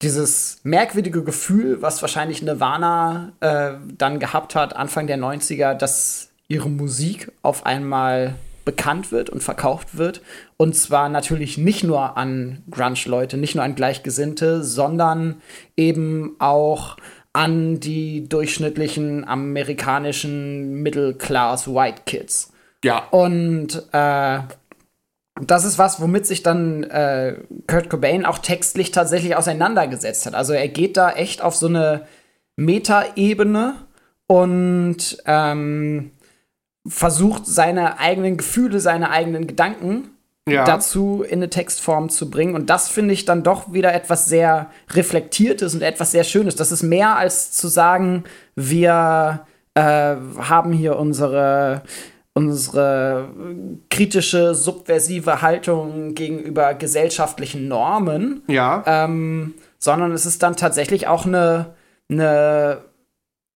dieses merkwürdige Gefühl, was wahrscheinlich Nirvana äh, dann gehabt hat, Anfang der 90er, dass ihre Musik auf einmal bekannt wird und verkauft wird. Und zwar natürlich nicht nur an Grunge-Leute, nicht nur an Gleichgesinnte, sondern eben auch an die durchschnittlichen amerikanischen Middle-Class White Kids. ja. Und äh, das ist was, womit sich dann äh, Kurt Cobain auch textlich tatsächlich auseinandergesetzt hat. Also er geht da echt auf so eine Metaebene und ähm, versucht seine eigenen Gefühle, seine eigenen Gedanken Ja. dazu in eine Textform zu bringen. Und das finde ich dann doch wieder etwas sehr Reflektiertes und etwas sehr Schönes. Das ist mehr als zu sagen, wir äh, haben hier unsere unsere kritische, subversive Haltung gegenüber gesellschaftlichen Normen, Ja. ähm, sondern es ist dann tatsächlich auch eine, eine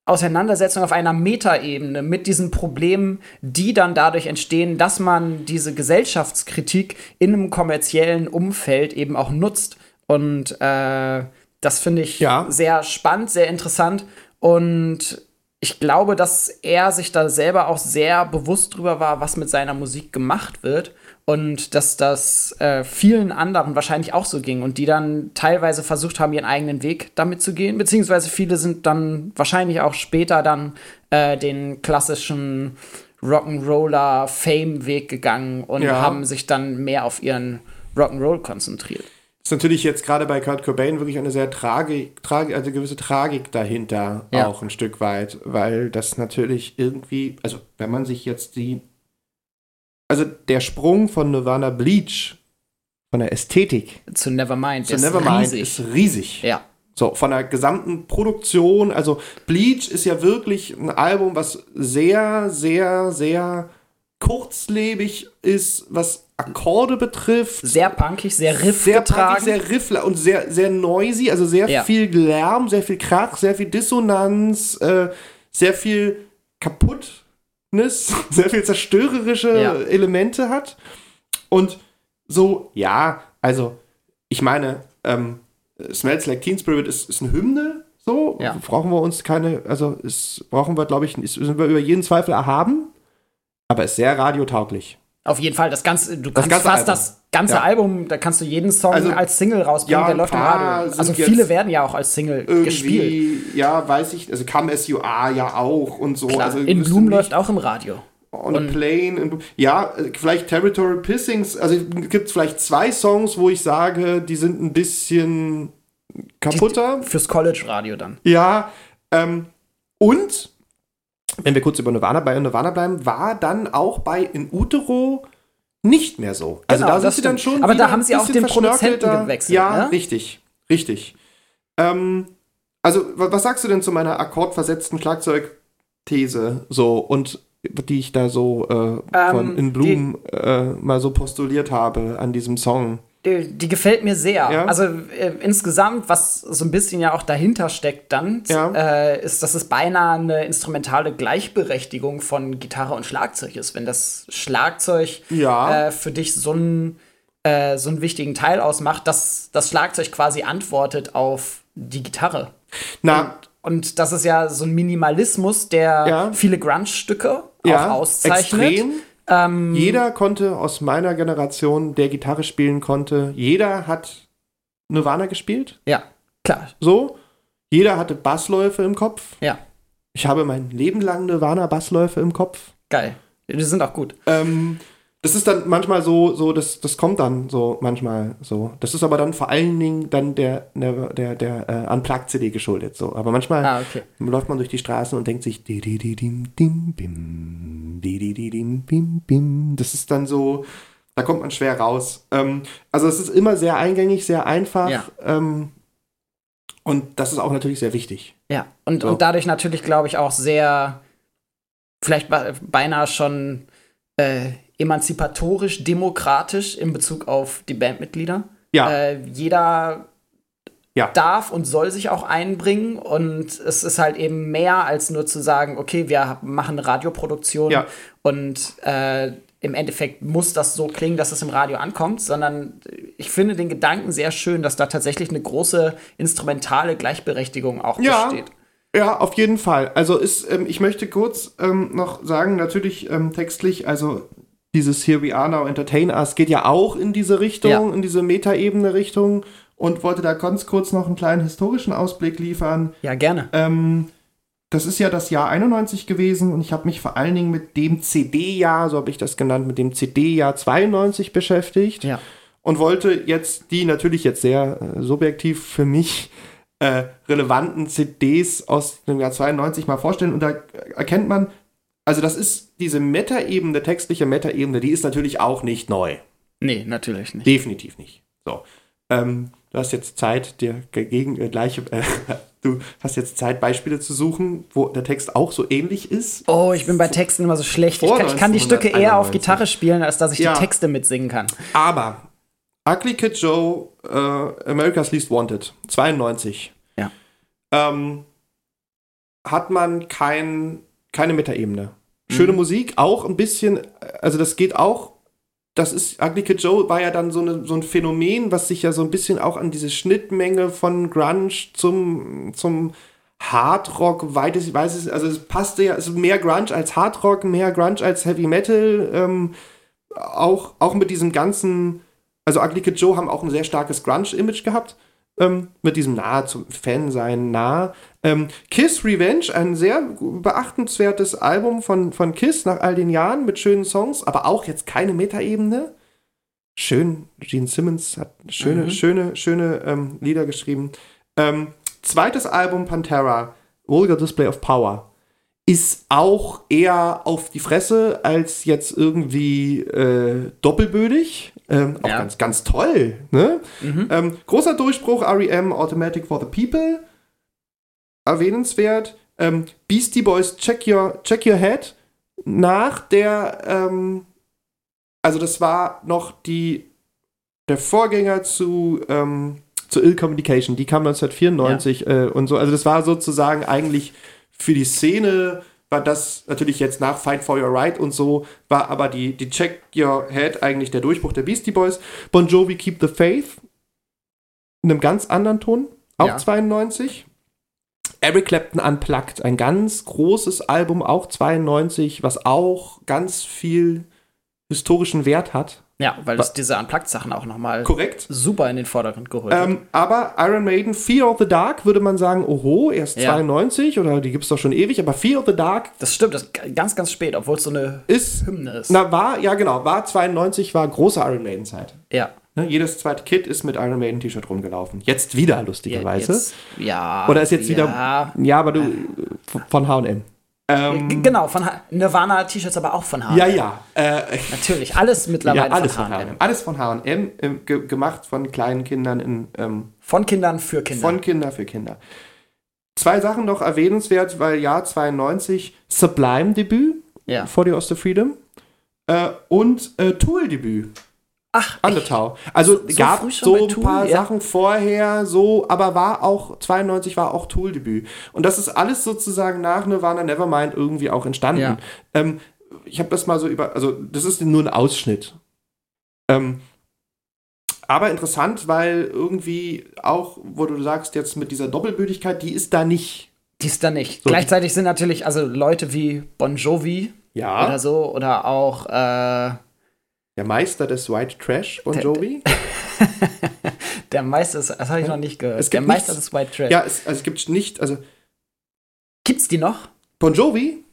Auseinandersetzung auf einer Metaebene mit diesen Problemen, die dann dadurch entstehen, dass man diese Gesellschaftskritik in einem kommerziellen Umfeld eben auch nutzt. Und äh, das finde ich Ja. sehr spannend, sehr interessant. Und ich glaube, dass er sich da selber auch sehr bewusst drüber war, was mit seiner Musik gemacht wird. Und dass das äh, vielen anderen wahrscheinlich auch so ging und die dann teilweise versucht haben, ihren eigenen Weg damit zu gehen. Beziehungsweise viele sind dann wahrscheinlich auch später dann äh, den klassischen Rock'n'Roller-Fame-Weg gegangen und Ja. haben sich dann mehr auf ihren Rock'n'Roll konzentriert. Ist natürlich jetzt gerade bei Kurt Cobain wirklich eine sehr Tragik, Tragik also eine gewisse Tragik dahinter Ja. auch ein Stück weit, weil das natürlich irgendwie, also wenn man sich jetzt die, also der Sprung von Nirvana Bleach, von der Ästhetik Zu Nevermind. zu ist Nevermind riesig. ist riesig. Ja. So, von der gesamten Produktion, also Bleach ist ja wirklich ein Album, was sehr, sehr, sehr kurzlebig ist, was Akkorde betrifft. Sehr punkig, sehr riff sehr getragen. punkig, sehr riffler und sehr, sehr noisy, also sehr Ja. viel Lärm, sehr viel Krach, sehr viel Dissonanz, äh, sehr viel Kaputtnis, sehr viel zerstörerische Ja. Elemente hat. Und so, ja, also, ich meine, ähm, Smells Like Teen Spirit ist, ist eine Hymne, so, Ja. brauchen wir uns keine, also, ist, brauchen wir, glaube ich, ist, sind wir über jeden Zweifel erhaben, aber ist sehr radiotauglich. Auf jeden Fall, das ganze, du kannst ganze fast Album. das ganze Ja. Album, da kannst du jeden Song Also, als Single rausbringen, ja, der läuft im Radio. Also viele werden ja auch als Single gespielt. Ja, weiß ich, also Come As You Are ja auch und so. Klar, also in Bloom läuft auch im Radio. On a Plane. In, ja, äh, vielleicht Territory Pissings. Also gibt es vielleicht zwei Songs, wo ich sage, die sind ein bisschen kaputter. Fürs College-Radio dann. Ja, ähm, und wenn wir kurz über Nirvana bei Nirvana bleiben, war dann auch bei In Utero nicht mehr so. Also Genau, da sind sie dann schon. Aber da haben sie auch den Produzenten gewechselt, Ja, ne? richtig, richtig. Ähm, also wa- was sagst du denn zu meiner akkordversetzten Schlagzeugthese so und die ich da so äh, von Ähm, In Bloom äh, mal so postuliert habe an diesem Song? Die, die gefällt mir sehr. Ja. Also äh, insgesamt, was so ein bisschen ja auch dahinter steckt dann, Ja. äh, ist, dass es beinahe eine instrumentale Gleichberechtigung von Gitarre und Schlagzeug ist. Wenn das Schlagzeug Ja. äh, für dich so einen äh, so einen wichtigen Teil ausmacht, dass das Schlagzeug quasi antwortet auf die Gitarre. Na, Und das ist ja so ein Minimalismus, der viele Grunge-Stücke auch auszeichnet. extrem. Ähm, Jeder konnte aus meiner Generation, der Gitarre spielen konnte, jeder hat Nirvana gespielt. ja, klar. So. Jeder hatte Bassläufe im Kopf. Ja, Ich habe mein Leben lang Nirvana Bassläufe im Kopf. geil. Die sind auch gut. Ähm, das ist dann manchmal so, so das, das kommt dann so manchmal so. Das ist aber dann vor allen Dingen dann der, der, der, der äh, Unplugged-CD geschuldet. So. Aber manchmal Ah, okay. läuft man durch die Straßen und denkt sich. Das ist dann so, da kommt man schwer raus. Ähm, also es ist immer sehr eingängig, sehr einfach. Ja. Ähm, und das ist auch natürlich sehr wichtig. Ja, und, So. und dadurch natürlich, glaube ich, auch sehr, vielleicht be- beinahe schon äh, emanzipatorisch, demokratisch in Bezug auf die Bandmitglieder. Ja. Äh, jeder Ja. darf und soll sich auch einbringen und es ist halt eben mehr als nur zu sagen, okay, wir machen eine Radioproduktion Ja. und äh, im Endeffekt muss das so klingen, dass es im Radio ankommt, sondern ich finde den Gedanken sehr schön, dass da tatsächlich eine große instrumentale Gleichberechtigung auch Ja. besteht. Ja, auf jeden Fall. Also ist, ähm, ich möchte kurz ähm, noch sagen, natürlich ähm, textlich, also dieses Here We Are Now Entertain Us geht ja auch in diese Richtung, Ja. in diese Metaebene-Richtung und wollte da ganz kurz noch einen kleinen historischen Ausblick liefern. Ja, gerne. Ähm, das ist ja das Jahr 91 gewesen und ich habe mich vor allen Dingen mit dem CD-Jahr, so habe ich das genannt, mit dem CD-Jahr 92 beschäftigt Ja. und wollte jetzt die natürlich jetzt sehr äh, subjektiv für mich äh, relevanten CDs aus dem Jahr 92 mal vorstellen und da erkennt man, also das ist diese Metaebene, textliche Metaebene, die ist natürlich auch nicht neu. Nee, natürlich nicht. Definitiv nicht. So. Ähm, du hast jetzt Zeit, dir gegen äh, gleiche, äh, du hast jetzt Zeit, Beispiele zu suchen, wo der Text auch so ähnlich ist. Oh, ich bin bei Texten immer so schlecht. Ich kann, ich kann die Stücke eher auf 1991. Gitarre spielen, als dass ich Ja. die Texte mitsingen kann. Aber Ugly Kid Joe, äh, America's Least Wanted, 92. Ja. Ähm, hat man kein, keine Metaebene. Schöne Mhm. Musik, auch ein bisschen, also das geht auch, das ist, Kid Joe war ja dann so, eine, so ein Phänomen, was sich ja so ein bisschen auch an diese Schnittmenge von Grunge zum, zum Hardrock, weites, weiß es, also es passte ja, es ist mehr Grunge als Hardrock, mehr Grunge als Heavy Metal, ähm, auch, auch mit diesem ganzen, also Kid Joe haben auch ein sehr starkes Grunge-Image gehabt, ähm, mit diesem nahe zum Fan-Sein nah. Ähm, Kiss Revenge, ein sehr beachtenswertes Album von, von Kiss nach all den Jahren mit schönen Songs, aber auch jetzt keine Metaebene. Schön, Gene Simmons hat schöne, Mhm. schöne, schöne ähm, Lieder geschrieben. Ähm, zweites Album Pantera, Vulgar Display of Power, ist auch eher auf die Fresse als jetzt irgendwie äh, doppelbödig. Ähm, auch Ja. ganz, ganz toll. Ne? Mhm. Ähm, großer Durchbruch, REM, Automatic for the People. Erwähnenswert. Ähm, Beastie Boys, Check Your, Check Your Head. Nach der, ähm, also das war noch die, der Vorgänger zu, ähm, zu Ill Communication. Die kam 1994 äh, und so. Also das war sozusagen eigentlich für die Szene war das natürlich jetzt nach Fight for Your Right und so, war aber die, die Check Your Head eigentlich der Durchbruch der Beastie Boys. Bon Jovi Keep the Faith in einem ganz anderen Ton, auch Ja. 92. Eric Clapton Unplugged, ein ganz großes Album, auch 92, was auch ganz viel historischen Wert hat. Ja, weil es diese Unplugged-Sachen auch nochmal Korrekt. super in den Vordergrund geholt hat. Ähm, aber Iron Maiden, Fear of the Dark, würde man sagen, oho, erst Ja. 92 oder die gibt es doch schon ewig, aber Fear of the Dark Das stimmt, das ist ganz, ganz spät, obwohl es so eine ist, Hymne ist. na war, ja genau, war 92, war große Iron Maiden Zeit. ja. Ne, jedes zweite Kid ist mit Iron Maiden T-Shirt rumgelaufen. Jetzt wieder, Ja, lustigerweise. jetzt, ja. Oder ist jetzt wieder- ja. Ja, aber du, von H&M. Ähm, G- Genau, von H Nirvana-T-Shirts aber auch von H&M. ja, ja. Äh, Natürlich, alles mittlerweile ja, alles von H&M. H&M. Alles von H&M, ähm, ge gemacht von kleinen Kindern in, ähm, Von Kindern für Kinder. von Kinder für Kinder. Zwei Sachen noch erwähnenswert, weil Jahr 92 Sublime-Debüt, ja. For the Ost of Freedom, äh, und äh, Tool-Debüt. Ach, Undertow. Also So- gab so ein Tool, paar ja. Sachen vorher, so, aber war auch 92 war auch Tool-Debüt. Und das ist alles sozusagen nach Nirvana Nevermind irgendwie auch entstanden. Ja. Ähm, ich habe das mal so über, also das ist nur ein Ausschnitt. Ähm, aber interessant, weil irgendwie auch, wo du sagst jetzt mit dieser Doppelbödigkeit, die ist da nicht. die ist da nicht. So. Gleichzeitig sind natürlich also Leute wie Bon Jovi Ja. oder so oder auch äh, Der Meister des White Trash, Bon Der- Jovi. der Meister, ist- das habe ich noch nicht gehört. Es der gibt Meister nichts- des White Trash. Ja, es, also es gibt nicht, also Gibt's die noch? Bon Jovi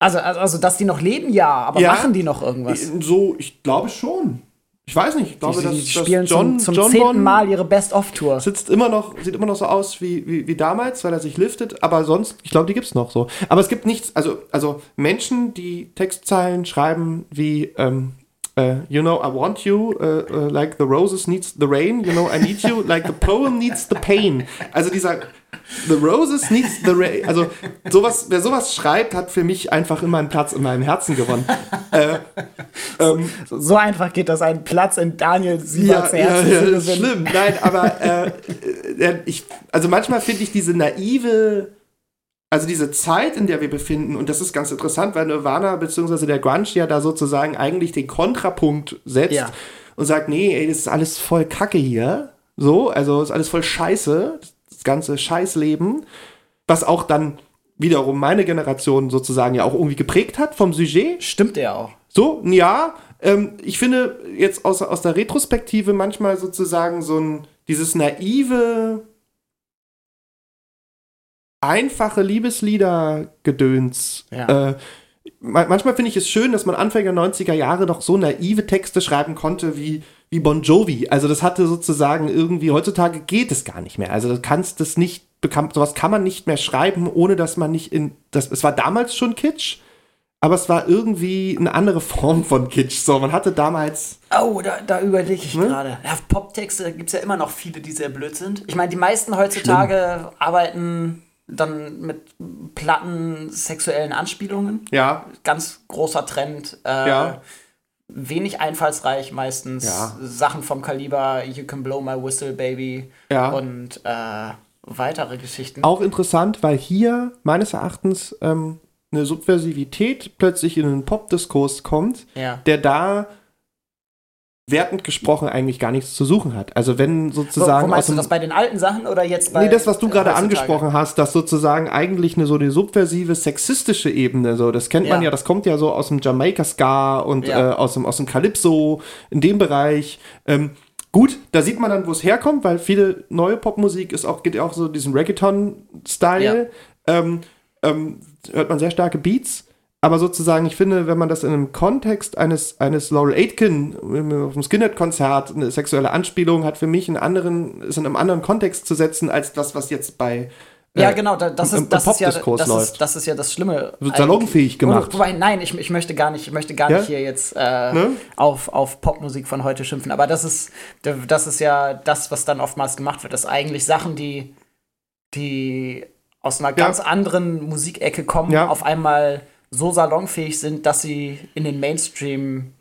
Also, also, also, dass die noch leben, ja, aber Ja. machen die noch irgendwas? So, ich glaube schon. Ich weiß nicht. Ich glaube, die, dass, die spielen dass John, zum, zum John zehnten Bon Mal ihre Best-of-Tour. sitzt immer noch, sieht immer noch so aus wie, wie, wie damals, weil er sich liftet, aber sonst, ich glaube, die gibt's noch so. Aber es gibt nichts, also, also Menschen, die Textzeilen schreiben wie, ähm, äh, you know, I want you, äh, äh, like the roses needs the rain, you know, I need you, like the poem needs the pain. Also dieser, the roses needs the rain, also sowas, wer sowas schreibt, hat für mich einfach immer einen Platz in meinem Herzen gewonnen. äh, ähm, So einfach geht das einen Platz in Daniel ja, Sieberts ja, Herzen ja, gewinnen. schlimm. Nein, aber ich, also manchmal finde ich diese naive, also diese Zeit, in der wir befinden, und das ist ganz interessant, weil Nirvana bzw. der Grunge ja da sozusagen eigentlich den Kontrapunkt setzt Ja. und sagt, nee, ey, das ist alles voll Kacke hier. So, also ist alles voll Scheiße, das ganze Scheißleben, was auch dann wiederum meine Generation sozusagen ja auch irgendwie geprägt hat vom Sujet. Stimmt ja auch. So, ja. Ähm, ich finde jetzt aus, aus der Retrospektive manchmal sozusagen so ein, dieses naive, einfache Liebeslieder-Gedöns. Ja. Äh, ma- manchmal finde ich es schön, dass man Anfang der 90er Jahre noch so naive Texte schreiben konnte wie, wie Bon Jovi. Also das hatte sozusagen irgendwie, heutzutage geht es gar nicht mehr. Also du kannst das nicht, bekam, sowas kann man nicht mehr schreiben, ohne dass man nicht in, das, es war damals schon Kitsch, aber es war irgendwie eine andere Form von Kitsch. So, man hatte damals, Oh, da, da überlege ich Ne? gerade. Ja, Poptexte gibt es ja immer noch viele, die sehr blöd sind. Ich meine, die meisten heutzutage arbeiten dann mit platten sexuellen Anspielungen. ja, Ganz großer Trend. Äh, Ja. Wenig einfallsreich meistens. Ja. Sachen vom Kaliber You Can Blow My Whistle, Baby. Ja. Und äh, weitere Geschichten. auch interessant, weil hier meines Erachtens ähm, eine Subversivität plötzlich in den Popdiskurs kommt, Ja. der da wertend gesprochen eigentlich gar nichts zu suchen hat. Also wenn Wo, sozusagen wo meinst du das bei den alten Sachen oder jetzt bei. Nee, das, was du gerade angesprochen hast, dass sozusagen eigentlich eine so eine subversive, sexistische Ebene, so, das kennt man Ja. ja, das kommt ja so aus dem Jamaika-Ska und Ja. äh, aus dem, aus dem Calypso, in dem Bereich. Ähm, gut, da sieht man dann, wo es herkommt, weil viele neue Popmusik ist auch, geht ja auch so diesen Reggaeton-Style. Ähm, ähm, hört man sehr starke Beats. Aber sozusagen, ich finde, wenn man das in einem Kontext eines, eines Laurel Aitken auf dem Skinhead-Konzert eine sexuelle Anspielung hat für mich einen anderen, ist in einem anderen Kontext zu setzen, als das, was jetzt bei Ja, äh, genau, da, das, im- ist, das, ist ja, das, ist, das ist ja das Schlimme. Wird salonfähig gemacht. Wobei, nein, ich, ich möchte gar nicht, ich möchte gar Ja? nicht hier jetzt äh, Ne? auf, auf Popmusik von heute schimpfen. Aber das ist, das ist ja das, was dann oftmals gemacht wird. Das sind eigentlich Sachen, die, die aus einer Ja. ganz anderen Musikecke kommen, Ja. auf einmal so salonfähig sind, dass sie in den Mainstream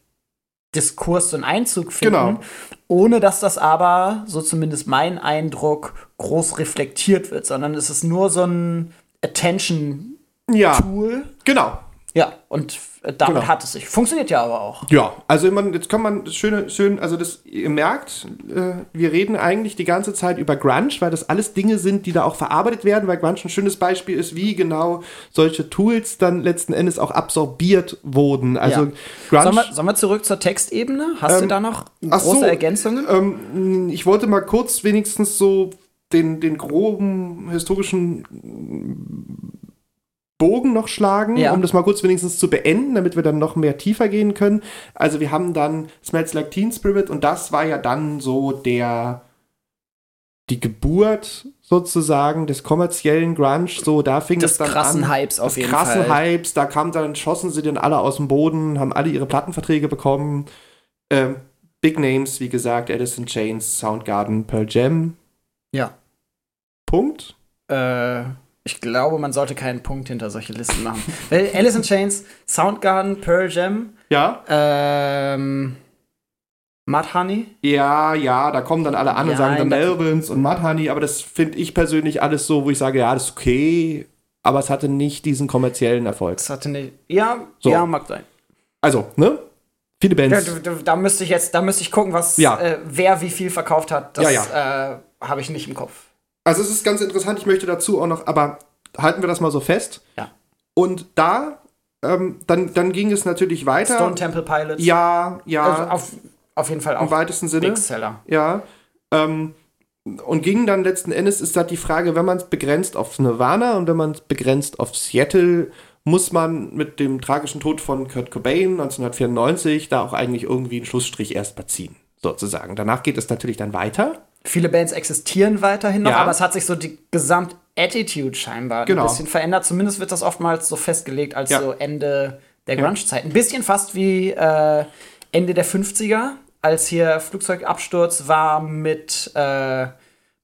Diskurs und Einzug finden, Genau. ohne dass das aber, so zumindest mein Eindruck, groß reflektiert wird, sondern es ist nur so ein Attention-Tool. Ja, genau. Ja, und äh, damit Genau. hat es sich. Funktioniert ja aber auch. Ja, also man, jetzt kann man das schöne, schön, also das, ihr merkt, äh, wir reden eigentlich die ganze Zeit über Grunge, weil das alles Dinge sind, die da auch verarbeitet werden, weil Grunge ein schönes Beispiel ist, wie genau solche Tools dann letzten Endes auch absorbiert wurden. Also Ja. Grunge. Sollen wir, sollen wir zurück zur Textebene? Hast du Ähm, da noch große so, Ergänzungen? Ähm, ich wollte mal kurz wenigstens so den, den groben historischen Bogen noch schlagen, Ja. um das mal kurz wenigstens zu beenden, damit wir dann noch mehr tiefer gehen können. Also wir haben dann Smells Like Teen Spirit und das war ja dann so der die Geburt sozusagen des kommerziellen Grunge, so da fing Des es dann krassen an. Hypes auf des jeden krassen Fall. Hypes, da kam dann schossen sie dann alle aus dem Boden, haben alle ihre Plattenverträge bekommen. Ähm, Big Names, wie gesagt, Alice in Chains, Soundgarden, Pearl Jam. Ja. Punkt. Äh, ich glaube, man sollte keinen Punkt hinter solche Listen machen. Weil Alice in Chains, Soundgarden, Pearl Jam, Ja, ähm, Mudhoney. ja, ja, da kommen dann alle an und Ja, sagen dann da- Melvins und Mudhoney, aber das finde ich persönlich alles so, wo ich sage, ja, das ist okay, aber es hatte nicht diesen kommerziellen Erfolg. Das hatte nicht. Ja, So. ja, mag sein. Also, ne? Viele Da, Bands. da, da müsste ich jetzt, da müsste ich gucken, was Ja. äh, wer wie viel verkauft hat. Das Ja, Äh, habe ich nicht im Kopf. Also es ist ganz interessant, ich möchte dazu auch noch, aber halten wir das mal so fest. Ja. Und da, ähm, dann, dann ging es natürlich weiter. Stone Temple Pilots. ja, ja, Also auf, auf jeden Fall im auch weitesten Sinne. Big Seller. Ja. Ähm, und ging dann letzten Endes, ist da die Frage, wenn man es begrenzt auf Nirvana und wenn man es begrenzt auf Seattle, muss man mit dem tragischen Tod von Kurt Cobain 1994 da auch eigentlich irgendwie einen Schlussstrich erst mal ziehen, sozusagen. Danach geht es natürlich dann weiter. Viele Bands existieren weiterhin noch, Ja. aber es hat sich so die Gesamtattitude scheinbar Genau. ein bisschen verändert. Zumindest wird das oftmals so festgelegt als Ja. so Ende der. Grunge-Zeit. Ein bisschen fast wie äh, Ende der 50er, als hier Flugzeugabsturz war mit äh,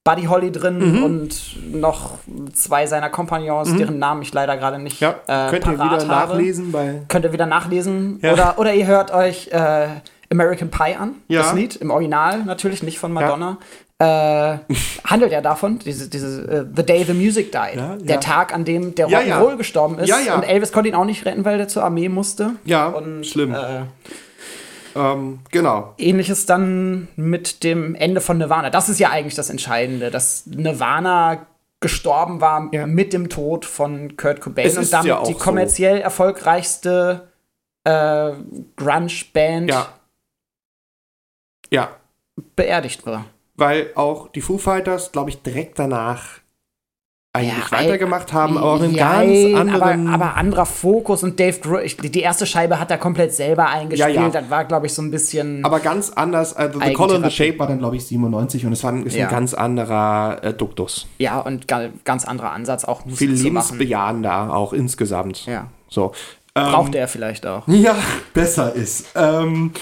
Buddy Holly drin Mhm. und noch zwei seiner Kompagnons, deren Namen ich leider gerade nicht Ja, äh, könnt ihr parat wieder habe. nachlesen bei. Könnt ihr wieder nachlesen. Ja. Oder, oder ihr hört euch äh, American Pie an, Ja. das Lied, im Original natürlich, nicht von Madonna. Äh, handelt ja davon, diese, diese äh, The Day the Music Died. Ja, der ja. Tag, an dem der Rock'n'Roll ja. gestorben ist. Und Elvis konnte ihn auch nicht retten, weil der zur Armee musste. Ja, Und, schlimm. Äh, Ähm, genau. Ähnliches dann mit dem Ende von Nirvana. Das ist ja eigentlich das Entscheidende, dass Nirvana gestorben war mit dem Tod von Kurt Cobain Es und damit die so. kommerziell erfolgreichste äh, Grunge-Band Ja. Ja. beerdigt war. Weil auch die Foo Fighters, glaube ich, direkt danach eigentlich Ja, weitergemacht haben, aber auch Jein, ganz anderen. Aber, aber anderer Fokus und Dave Grohl, die erste Scheibe hat er komplett selber eingespielt. Ja. Das war, glaube ich, so ein bisschen. aber ganz anders. Also The. Color and the Shape war dann, glaube ich, 97 und es war ein, ist Ja. ein ganz anderer äh, Duktus. ja, und ga, ganz anderer Ansatz, auch Musik Viel zu lebensbejahender auch insgesamt. Ja. So. Ähm, Braucht er vielleicht auch. Ja, besser ist. Ähm,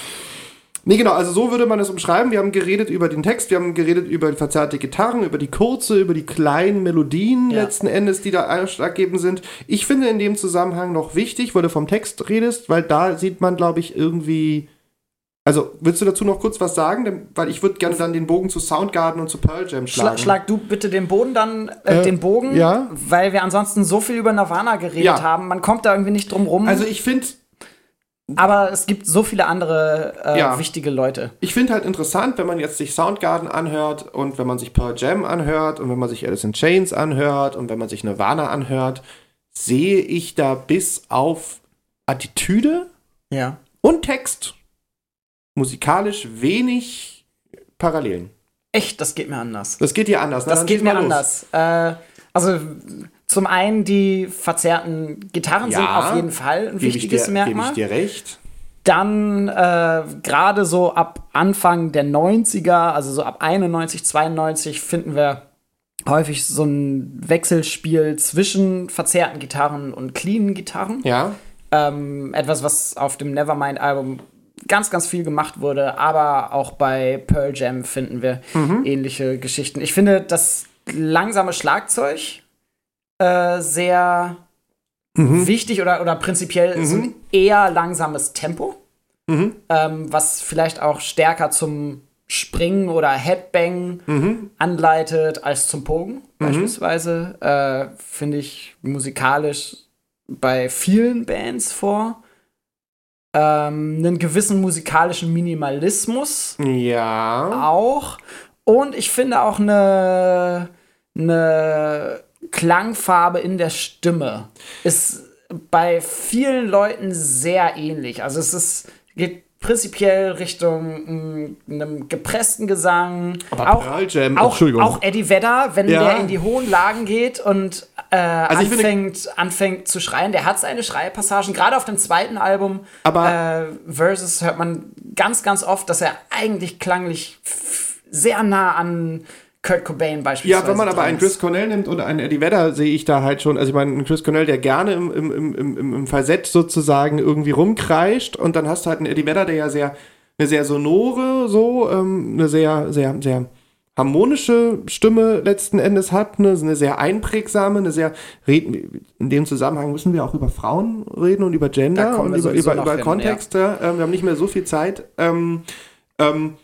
nee, genau, also so würde man es umschreiben. Wir haben geredet über den Text, wir haben geredet über verzerrte Gitarren, über die kurze, über die kleinen Melodien Ja. letzten Endes, die da ausschlaggebend sind. Ich finde in dem Zusammenhang noch wichtig, weil du vom Text redest, weil da sieht man, glaube ich, irgendwie. Also, willst du dazu noch kurz was sagen? Denn- Weil ich würde gerne dann den Bogen zu Soundgarden und zu Pearl Jam schlagen. Schlag, schlag du bitte den Boden dann, äh, Äh, den Bogen, ja. weil wir ansonsten so viel über Nirvana geredet Ja. haben. Man kommt da irgendwie nicht drum rum. Also, ich finde aber es gibt so viele andere äh, Ja. wichtige Leute. Ich finde halt interessant, wenn man jetzt sich Soundgarden anhört und wenn man sich Pearl Jam anhört und wenn man sich Alice in Chains anhört und wenn man sich Nirvana anhört, sehe ich da bis auf Attitüde Ja. und Text musikalisch wenig Parallelen. Echt, das geht mir anders. Das geht dir anders. Na, Das dann geht mir anders. Äh, also zum einen die verzerrten Gitarren sind Ja, auf jeden Fall ein Gebe ich, wichtiges dir, gebe Merkmal. ich dir recht. Dann äh, gerade so ab Anfang der 90er, also so ab 91, 92 finden wir häufig so ein Wechselspiel zwischen verzerrten Gitarren und cleanen Gitarren. Ja. Ähm, etwas, was auf dem Nevermind-Album ganz, ganz viel gemacht wurde, aber auch bei Pearl Jam finden wir Mhm. ähnliche Geschichten. Ich finde das langsame Schlagzeug äh, sehr Mhm. wichtig oder, oder prinzipiell so ein eher langsames Tempo, Mhm. ähm, was vielleicht auch stärker zum Springen oder Headbang Mhm. anleitet als zum Pogen beispielsweise. Äh, Finde ich musikalisch bei vielen Bands vor. Ähm, einen gewissen musikalischen Minimalismus Ja. auch. Und ich finde auch eine, eine Klangfarbe in der Stimme ist bei vielen Leuten sehr ähnlich. Also es ist, geht prinzipiell Richtung mm, einem gepressten Gesang. Aber auch, Pearl Jam, auch, auch Eddie Vedder, wenn Ja. der in die hohen Lagen geht und äh, ich finde- anfängt, anfängt zu schreien. Der hat seine Schreipassagen, gerade auf dem zweiten Album Aber- äh, Versus hört man ganz, ganz oft, dass er eigentlich klanglich sehr nah an Kurt Cobain beispielsweise Ja, wenn man aber einen. Chris Cornell nimmt oder einen Eddie Vedder, sehe ich da halt schon, also ich meine, einen Chris Cornell, der gerne im, im, im, im, im- Falsett sozusagen irgendwie rumkreischt und dann hast du halt einen Eddie Vedder, der ja sehr, eine sehr sonore, so, ähm, eine sehr, sehr, sehr harmonische Stimme letzten Endes hat, eine, eine sehr einprägsame, eine sehr, in dem Zusammenhang müssen wir auch über Frauen reden und über Gender und über, über, über hin, Kontexte. Ähm, wir haben nicht mehr so viel Zeit. Ähm, ähm,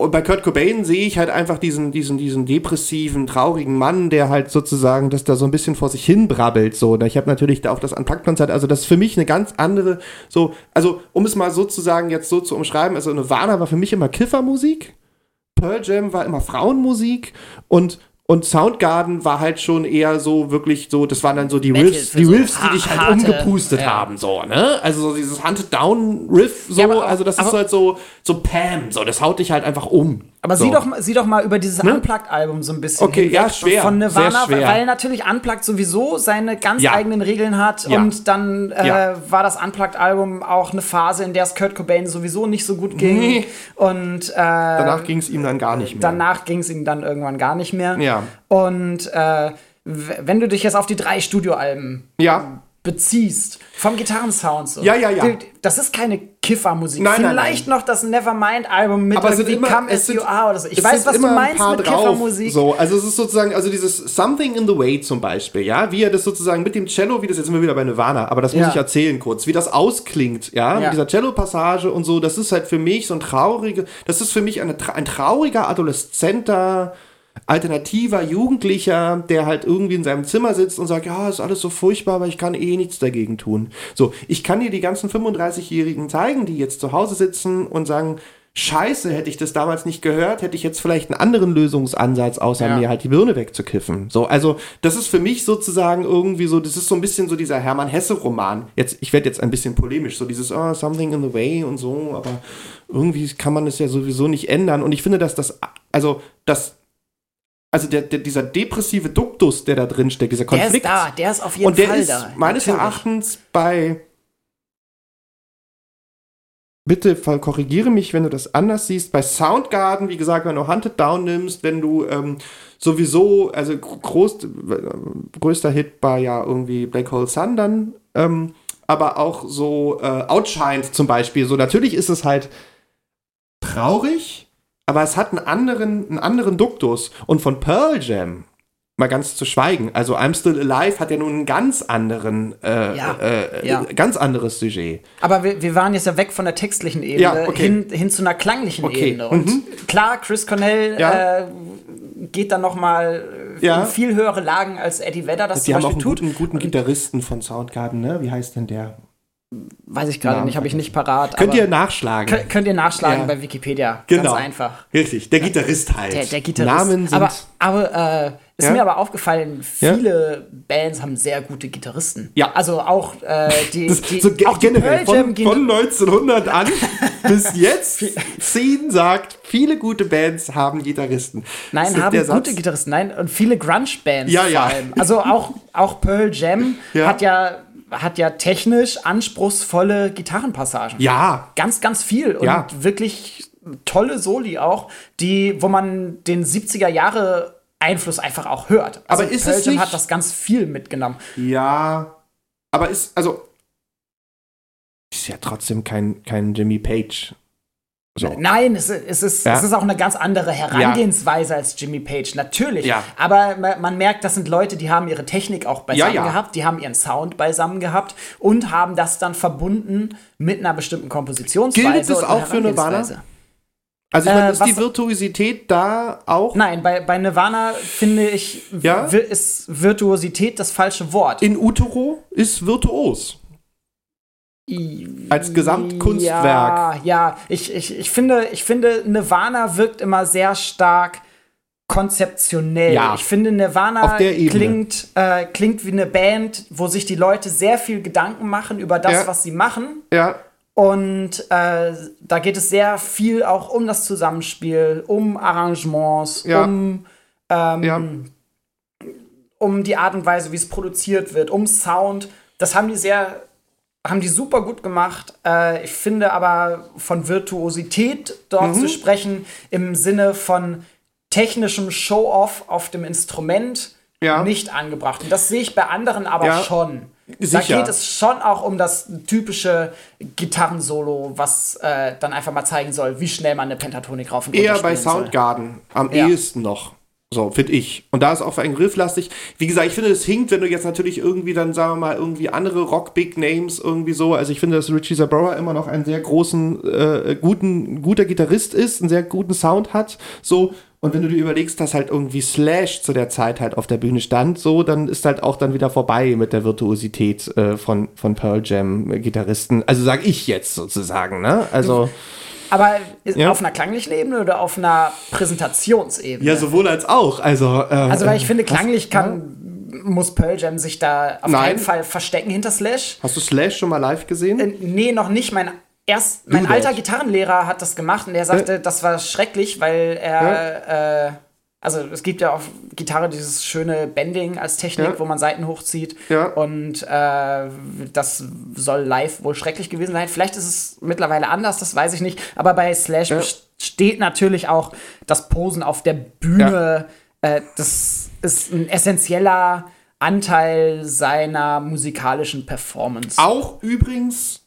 und bei Kurt Cobain sehe ich halt einfach diesen, diesen, diesen depressiven, traurigen Mann, der halt sozusagen das da so ein bisschen vor sich hin brabbelt. So. Ich habe natürlich da auch das Unplugged-Konzert, also das ist für mich eine ganz andere, so, also um es mal sozusagen jetzt so zu umschreiben, also Nirvana war für mich immer Kiffermusik, Pearl Jam war immer Frauenmusik und und Soundgarden war halt schon eher so wirklich so, das waren dann so die Metal Riffs, die so Riffs, die dich halt umgepustet ja. haben, so, ne? Also so dieses Hunted Down Riff, so, Ja, aber also das ist halt so, so Pam, so, das haut dich halt einfach um. Aber So. sieh, doch, mal- sieh doch mal über dieses Ne? Unplugged-Album so ein bisschen Okay, hinweg ja, schwer, von Nirvana, sehr schwer. weil natürlich Unplugged sowieso seine ganz Ja. eigenen Regeln hat Ja. und dann äh, Ja. war das Unplugged-Album auch eine Phase, in der es Kurt Cobain sowieso nicht so gut ging Nee. und äh, Danach ging es ihm dann gar nicht mehr. danach ging es ihm dann irgendwann gar nicht mehr. Ja. Und äh, wenn du dich jetzt auf die drei Studioalben ja, beziehst, vom Gitarrensound so. Ja, ja, ja. Das ist keine Kiffermusik. Nein, nein, Vielleicht noch das Nevermind-Album mit Aber irgendwie immer- Come As sind- You Are oder so. Ich weiß, was du immer ein meinst mit drauf. Kiffermusik. So, also es ist sozusagen, also dieses Something in the Way zum Beispiel, ja, wie er das sozusagen mit dem Cello, wie das jetzt sind wir wieder bei Nirvana, aber das muss Ja. ich erzählen kurz, wie das ausklingt, ja, Ja. mit dieser Cello-Passage und so, das ist halt für mich so ein traurige, das ist für mich eine, ein trauriger adoleszenter alternativer Jugendlicher, der halt irgendwie in seinem Zimmer sitzt und sagt, ja, ist alles so furchtbar, aber ich kann eh nichts dagegen tun. So, ich kann dir die ganzen 35-Jährigen zeigen, die jetzt zu Hause sitzen und sagen, Scheiße, hätte ich das damals nicht gehört, hätte ich jetzt vielleicht einen anderen Lösungsansatz, außer Ja. mir halt die Birne wegzukiffen. So, also das ist für mich sozusagen irgendwie so, das ist so ein bisschen so dieser Hermann Hesse-Roman. Jetzt, ich werde jetzt ein bisschen polemisch, so dieses oh, Something in the Way und so, aber irgendwie kann man es ja sowieso nicht ändern. Und ich finde, dass das, also das, also der, der, dieser depressive Duktus, der da drin steckt, dieser Der ist Konflikt, da, der ist auf jeden und der Fall ist da. meines Natürlich. Erachtens bei. Bitte korrigiere mich, wenn du das anders siehst. Bei Soundgarden, wie gesagt, wenn du Hunted Down nimmst, wenn du ähm, sowieso, also groß, äh, größter Hit war ja irgendwie Black Hole Sun dann, ähm, aber auch so äh, Outshined zum Beispiel. So, natürlich ist es halt traurig, aber es hat einen anderen, einen anderen Duktus. Und von Pearl Jam, mal ganz zu schweigen, also I'm Still Alive hat ja nun einen ganz anderen, äh, Ja, äh, ja. ganz anderes Sujet. Aber wir, wir waren jetzt ja weg von der textlichen Ebene Ja, okay. hin, hin zu einer klanglichen Okay, Ebene. Und mhm. klar, Chris Cornell äh, geht dann noch mal in viel höhere Lagen als Eddie Vedder das Die zum haben auch einen tut. guten, guten Gitarristen von Soundgarden, ne? Wie heißt denn der? Weiß ich gerade nicht, habe ich nicht parat. Könnt ihr nachschlagen. könnt, könnt ihr nachschlagen Ja. bei Wikipedia. Genau. Ganz einfach. Richtig, der Gitarrist halt. Der, der Gitarrist. Namen sind. aber aber äh, ist Ja? mir aber aufgefallen, Ja? viele Bands haben sehr gute Gitarristen. Ja. Also auch äh, die, das, die, so auch generell Pearl Jam von, von 1900 an bis jetzt Scene sagt, viele gute Bands haben Gitarristen. Nein, haben gute Satz? Gitarristen. Nein, und viele Grunge-Bands Ja, vor ja. allem. Also auch, auch Pearl Jam Ja. hat ja hat ja technisch anspruchsvolle Gitarrenpassagen. Ja, Ganz, ganz viel. Und Ja. wirklich tolle Soli auch, die, wo man den 70er Jahre Einfluss einfach auch hört. Also Aber ist Pearl es nicht- hat das ganz viel mitgenommen. ja. Aber ist, also. Ist ja trotzdem kein, kein Jimmy Page. So. Nein, es, es, ist, Ja. es ist auch eine ganz andere Herangehensweise als Jimmy Page, natürlich. Ja. Aber ma- man merkt, das sind Leute, die haben ihre Technik auch beisammen Ja, ja. gehabt, die haben ihren Sound beisammen gehabt und haben das dann verbunden mit einer bestimmten Kompositionsweise. Gilt und auch für Nirvana? Also ich Äh, meine, ist die Virtuosität da auch Nein, bei, bei Nirvana finde ich, Ja? ist Virtuosität das falsche Wort. in Utero ist virtuos. Als Gesamtkunstwerk. Ja, ja. Ich, ich, ich, finde, ich finde, Nirvana wirkt immer sehr stark konzeptionell. Ja. Ich finde, Nirvana klingt, äh, klingt wie eine Band, wo sich die Leute sehr viel Gedanken machen über das, Ja. was sie machen. Ja, Und äh, da geht es sehr viel auch um das Zusammenspiel, um Arrangements, Ja. um, ähm, um die Art und Weise, wie es produziert wird, um Sound. Das haben die sehr, haben die super gut gemacht. Äh, ich finde aber von Virtuosität dort Mhm. zu sprechen im Sinne von technischem Show-off auf dem Instrument Ja. nicht angebracht. Und das sehe ich bei anderen aber Ja. schon. Sicher. Da geht es schon auch um das typische Gitarrensolo, was äh, dann einfach mal zeigen soll, wie schnell man eine Pentatonik rauf und eher bei spielen soll. Soundgarden am Ja. ehesten noch. So, finde ich. Und da ist auch für einen Rifflastig. Wie gesagt, ich finde, es hinkt, wenn du jetzt natürlich irgendwie dann, sagen wir mal, irgendwie andere Rock-Big-Names irgendwie so. Also ich finde, dass Richie Zabora immer noch einen sehr großen, äh, guten, guter Gitarrist ist, einen sehr guten Sound hat. So. Und wenn du dir überlegst, dass halt irgendwie Slash zu der Zeit halt auf der Bühne stand, so, dann ist halt auch dann wieder vorbei mit der Virtuosität äh, von, von Pearl Jam-Gitarristen. Also sag ich jetzt sozusagen, ne? Also. Aber Ja. auf einer klanglichen Ebene oder auf einer Präsentationsebene? Ja, sowohl als auch. Also, äh, also, weil ich finde, klanglich kann, muss Pearl Jam sich da auf Nein. keinen Fall verstecken hinter Slash. Hast du Slash schon mal live gesehen? Äh, nee, noch nicht. Mein erst, mein alter. Gitarrenlehrer hat das gemacht und der sagte, das war schrecklich, weil er, äh, also es gibt ja auf Gitarre dieses schöne Bending als Technik, Ja. wo man Seiten hochzieht. Ja. Und äh, das soll live wohl schrecklich gewesen sein. Vielleicht ist es mittlerweile anders, das weiß ich nicht. Aber bei Slash Ja. steht natürlich auch das Posen auf der Bühne. Äh, das ist ein essentieller Anteil seiner musikalischen Performance. Auch übrigens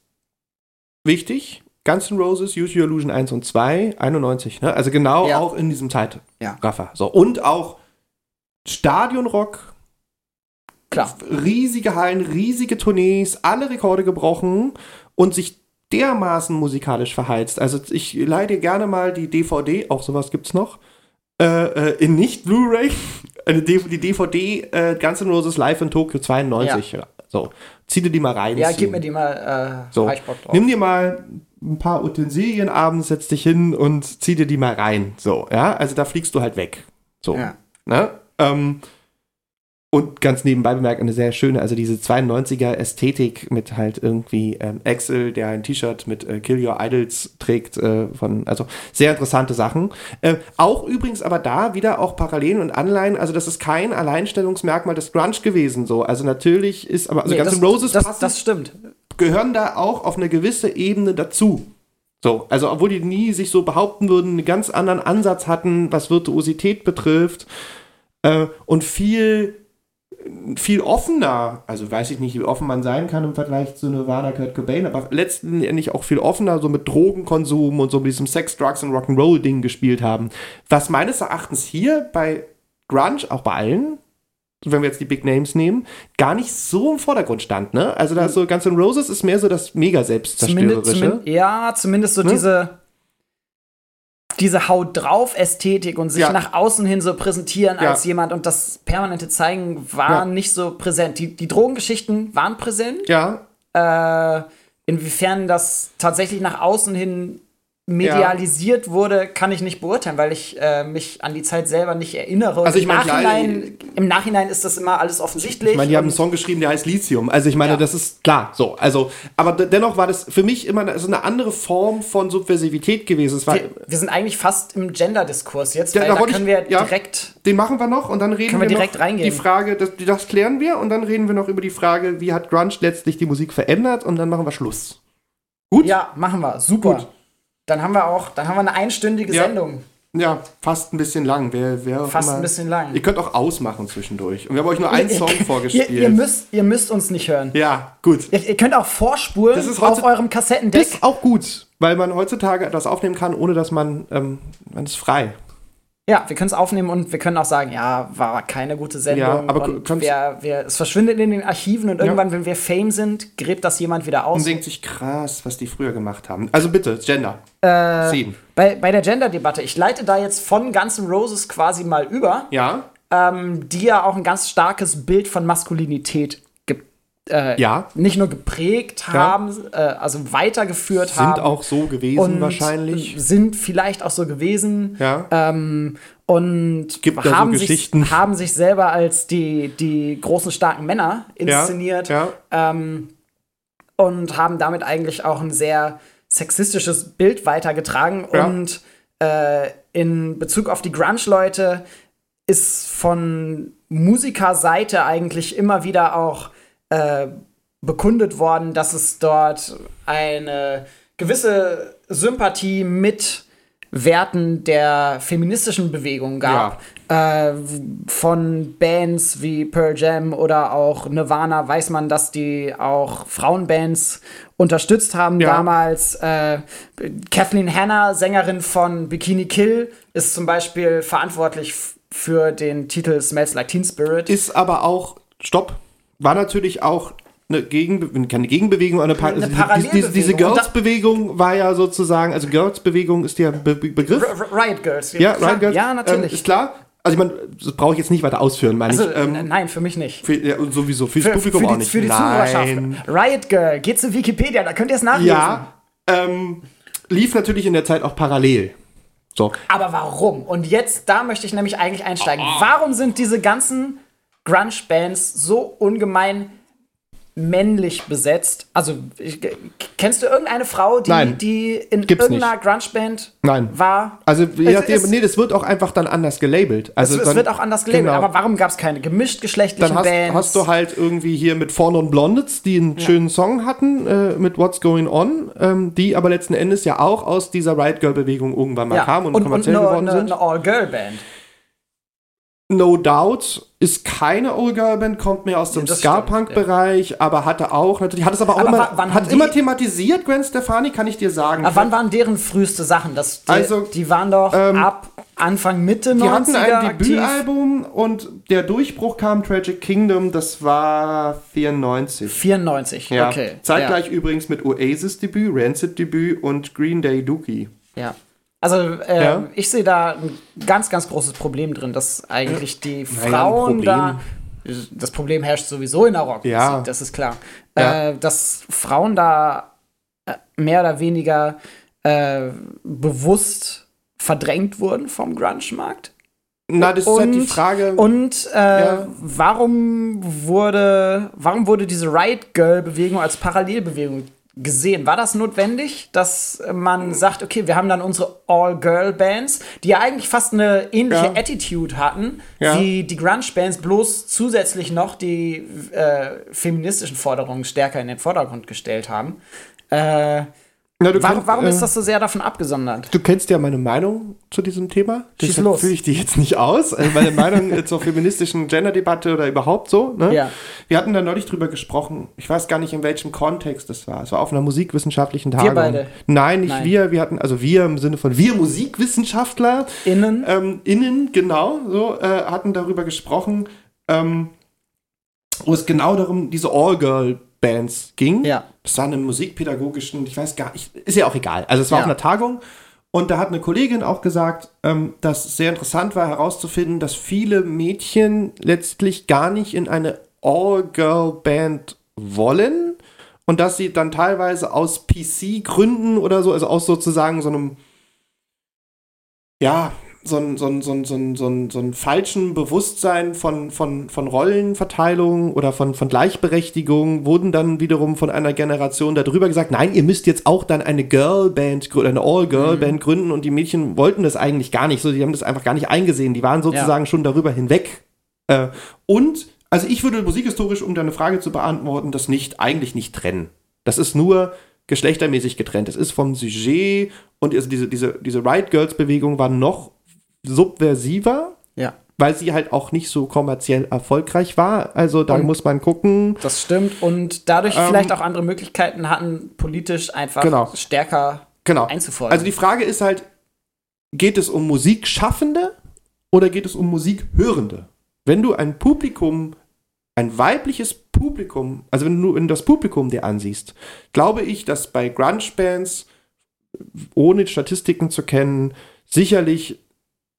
wichtig, Guns N' Roses, Use Your Illusion 1 und 2, 91, ne? Also genau Ja. auch in diesem Ja. Zeitraffer. So. Und auch Stadionrock, Klar. riesige Hallen, riesige Tournees, alle Rekorde gebrochen und sich dermaßen musikalisch verheizt. Also ich leih dir gerne mal die DVD, auch sowas gibt's noch, äh, äh, in nicht Blu-ray, die DVD äh, Guns N' Roses Live in Tokyo 92. So, zieh dir die mal rein. Ja, gib mir die mal. Äh, So, nimm dir mal ein paar Utensilien abends, setz dich hin und zieh dir die mal rein. So, ja, also da fliegst du halt weg. So, Ja. ne? Ähm, und ganz nebenbei bemerkt eine sehr schöne, also diese 92er Ästhetik mit halt irgendwie ähm, Axel, der ein T-Shirt mit äh, Kill Your Idols trägt, äh, von, also sehr interessante Sachen. Äh, auch übrigens aber da wieder auch Parallelen und Anleihen, also das ist kein Alleinstellungsmerkmal des Grunge gewesen, so. Also natürlich ist, aber, also Nee, das, N' Roses das, passen das stimmt. gehören da auch auf eine gewisse Ebene dazu. So, also obwohl die nie sich so behaupten würden, einen ganz anderen Ansatz hatten, was Virtuosität betrifft äh, und viel viel offener, also weiß ich nicht, wie offen man sein kann im Vergleich zu Nirvana, Kurt Cobain, aber letztendlich auch viel offener, so mit Drogenkonsum und so mit diesem Sex, Drugs und Rock'n'Roll-Ding gespielt haben. Was meines Erachtens hier bei Grunge, auch bei allen, wenn wir jetzt die Big Names nehmen, gar nicht so im Vordergrund stand, ne? Also da ist so Guns N' Roses ist mehr so das mega Zumindest, selbstzerstörerische. zumin ja, zumindest so Ne? diese, diese Haut drauf Ästhetik und sich Ja. nach außen hin so präsentieren Ja. als jemand und das permanente Zeigen war Ja. nicht so präsent. Die, die Drogengeschichten waren präsent. Ja, Äh, inwiefern das tatsächlich nach außen hin medialisiert wurde, kann ich nicht beurteilen, weil ich äh, mich an die Zeit selber nicht erinnere. Also ich im, mein, Nachhinein, im Nachhinein ist das immer alles offensichtlich. ich meine, die haben einen Song geschrieben, der heißt Lithium. Also ich meine, Ja. das ist klar, so. Also, aber de- dennoch war das für mich immer so eine andere Form von Subversivität gewesen. Es war, wir, wir sind eigentlich fast im Gender-Diskurs jetzt, Ja, da da können ich- wir ja. direkt den machen wir noch und dann reden wir, direkt noch reingehen. die Frage, das, das klären wir und dann reden wir noch über die Frage, wie hat Grunge letztlich die Musik verändert und dann machen wir Schluss. Gut? Ja, machen wir. Super. Gut. Dann haben wir auch, dann haben wir eine einstündige Ja. Sendung. Ja, fast ein bisschen lang. Wer, wer Fast immer- ein bisschen lang. Ihr könnt auch ausmachen zwischendurch. Und wir haben euch nur einen Song vorgespielt. Ihr, ihr, müsst, ihr müsst uns nicht hören. ja, gut. Ihr, ihr könnt auch vorspulen Das ist auf eurem Kassettendeck. Das ist auch gut, weil man heutzutage etwas aufnehmen kann, ohne dass man, ähm, man ist frei. Ja, wir können es aufnehmen und wir können auch sagen, ja, war keine gute Sendung. Ja, aber und wir, wir, es verschwindet in den Archiven und irgendwann, wenn wir Fame sind, gräbt das jemand wieder Und aus. denkt sich, krass, was die früher gemacht haben. Also bitte, Gender. Äh, Sieben. Bei, bei der Gender-Debatte, ich leite da jetzt von Guns N' Roses quasi mal über, Ja? ähm, die ja auch ein ganz starkes Bild von Maskulinität äh, Ja. nicht nur geprägt Ja. haben, äh, also weitergeführt Sind haben. auch so gewesen wahrscheinlich. Sind vielleicht auch so gewesen. Ja. Ähm, und Gibt da so haben, sich, haben sich selber als die, die großen, starken Männer inszeniert. Ja. Ähm, und haben damit eigentlich auch ein sehr sexistisches Bild weitergetragen. Ja. Und äh, in Bezug auf die Grunge-Leute ist von Musikerseite eigentlich immer wieder auch äh, bekundet worden, dass es dort eine gewisse Sympathie mit Werten der feministischen Bewegung gab. Äh, von Bands wie Pearl Jam oder auch Nirvana weiß man, dass die auch Frauenbands unterstützt haben Ja. damals. Äh, Kathleen Hanna, Sängerin von Bikini Kill, ist zum Beispiel verantwortlich für den Titel Smells Like Teen Spirit. Ist aber auch, stopp, war natürlich auch eine, Gegenbe keine Gegenbewegung, aber eine, pa Eine also diese, diese, Girls-Bewegung war ja sozusagen, also Girls-Bewegung ist der Be Be Begriff. R Riot Girls. ja, klar. Riot Girls. Ja, Ähm, natürlich. ist klar. Also ich meine, das brauche ich jetzt nicht weiter ausführen, meine also, ich. Ähm, nein, für mich nicht. für, ja, sowieso, fürs Für, Publikum für, auch die, nicht. für die Nein. Zuhörerschaft. Riot Girl, geht zu Wikipedia, da könnt ihr es nachlesen. Ja, ähm, lief natürlich in der Zeit auch parallel. So. Aber warum? Und jetzt, da möchte ich nämlich eigentlich einsteigen. Ah. Warum sind diese ganzen Grunge-Bands so ungemein männlich besetzt. Also, ich, kennst du irgendeine Frau, die, Nein. die in irgendeiner Grunge-Band Nein. war? Also, je Es nachdem, nee, das wird auch einfach dann anders gelabelt. Also es, es dann, wird auch anders gelabelt, genau. aber warum gab es keine gemischt geschlechtlichen dann hast, Bands? hast du halt irgendwie hier mit Fawn und Blondets, die einen schönen Song hatten äh, mit What's Going On, ähm, die aber letzten Endes ja auch aus dieser Riot Girl Bewegung irgendwann mal ja. kamen und, und, und kommerziell eine, geworden eine, sind. eine All-Girl-Band. No Doubt ist keine Old Girl Band, kommt mehr aus dem das Ska-Punk-Bereich, aber hatte auch natürlich, hat es aber auch Aber immer, hat die- immer thematisiert, Gwen Stefani, kann ich dir sagen. Aber wann waren deren früheste Sachen? Das, die, Also, die waren doch ähm, ab Anfang, Mitte die 90er hatten ein aktiv. Debütalbum und der Durchbruch kam Tragic Kingdom, das war 94. 94, Ja. okay. Zeitgleich übrigens mit Oasis Debüt, Rancid Debüt und Green Day Dookie. Ja. Also, äh, Ja. ich sehe da ein ganz, ganz großes Problem drin, dass eigentlich die Frauen da. Das Problem herrscht sowieso in der Rockmusik, Ja. das ist klar. Ja. Äh, dass Frauen da äh, mehr oder weniger äh, bewusst verdrängt wurden vom Grunge-Markt. Na, das ist halt die Und- Frage. Und äh, Ja. warum wurde warum wurde diese Riot Girl Bewegung als Parallelbewegung gesehen? War das notwendig, dass man sagt, okay, wir haben dann unsere All Girl Bands, die ja eigentlich fast eine ähnliche Ja. Attitude hatten Ja. wie die Grunge Bands, bloß zusätzlich noch die äh, feministischen Forderungen stärker in den Vordergrund gestellt haben. Äh, Na, warum kannst, warum äh, ist das so sehr davon abgesondert? Du kennst ja meine Meinung zu diesem Thema. Schieß Deshalb los. führe ich die jetzt nicht aus. Also meine Meinung äh, zur feministischen Gender-Debatte oder überhaupt so. Ne? Ja. Wir hatten da neulich drüber gesprochen. Ich weiß gar nicht, in welchem Kontext es war. Es war auf einer musikwissenschaftlichen Tagung. beide? Nein, nicht Nein. wir. Wir hatten, also wir im Sinne von wir Musikwissenschaftler, Innen? ähm, innen, genau, so, äh, hatten darüber gesprochen, ähm, wo es genau darum, diese All-Girl-Bands ging. Ja. Das war eine musikpädagogischen, ich weiß gar nicht, ist ja auch egal. Also es war Ja. auf einer Tagung und da hat eine Kollegin auch gesagt, ähm, dass es sehr interessant war herauszufinden, dass viele Mädchen letztlich gar nicht in eine All-Girl-Band wollen und dass sie dann teilweise aus PC-Gründen oder so, also aus sozusagen so einem, ja, so ein, so ein, so ein, so ein, so ein, so ein falschen Bewusstsein von, von, von Rollenverteilung oder von, von Gleichberechtigung wurden dann wiederum von einer Generation darüber gesagt, nein, ihr müsst jetzt auch dann eine Girlband, grü- eine All-Girl-Band gründen und die Mädchen wollten das eigentlich gar nicht so, die haben das einfach gar nicht eingesehen, die waren sozusagen schon darüber hinweg. Äh, und, also ich würde musikhistorisch, um deine Frage zu beantworten, das nicht, eigentlich nicht trennen. Das ist nur geschlechtermäßig getrennt. Es ist vom Sujet und also diese, diese, diese Riot Girls Bewegung war noch subversiver, Ja. weil sie halt auch nicht so kommerziell erfolgreich war. Also da Und- muss man gucken. Das stimmt und dadurch Ähm, vielleicht auch andere Möglichkeiten hatten, politisch einfach Genau. stärker Genau. einzufordern. Also die Frage ist halt, geht es um Musikschaffende oder geht es um Musikhörende? Wenn du ein Publikum, ein weibliches Publikum, also wenn du in das Publikum dir ansiehst, glaube ich, dass bei Grunge-Bands, ohne Statistiken zu kennen, sicherlich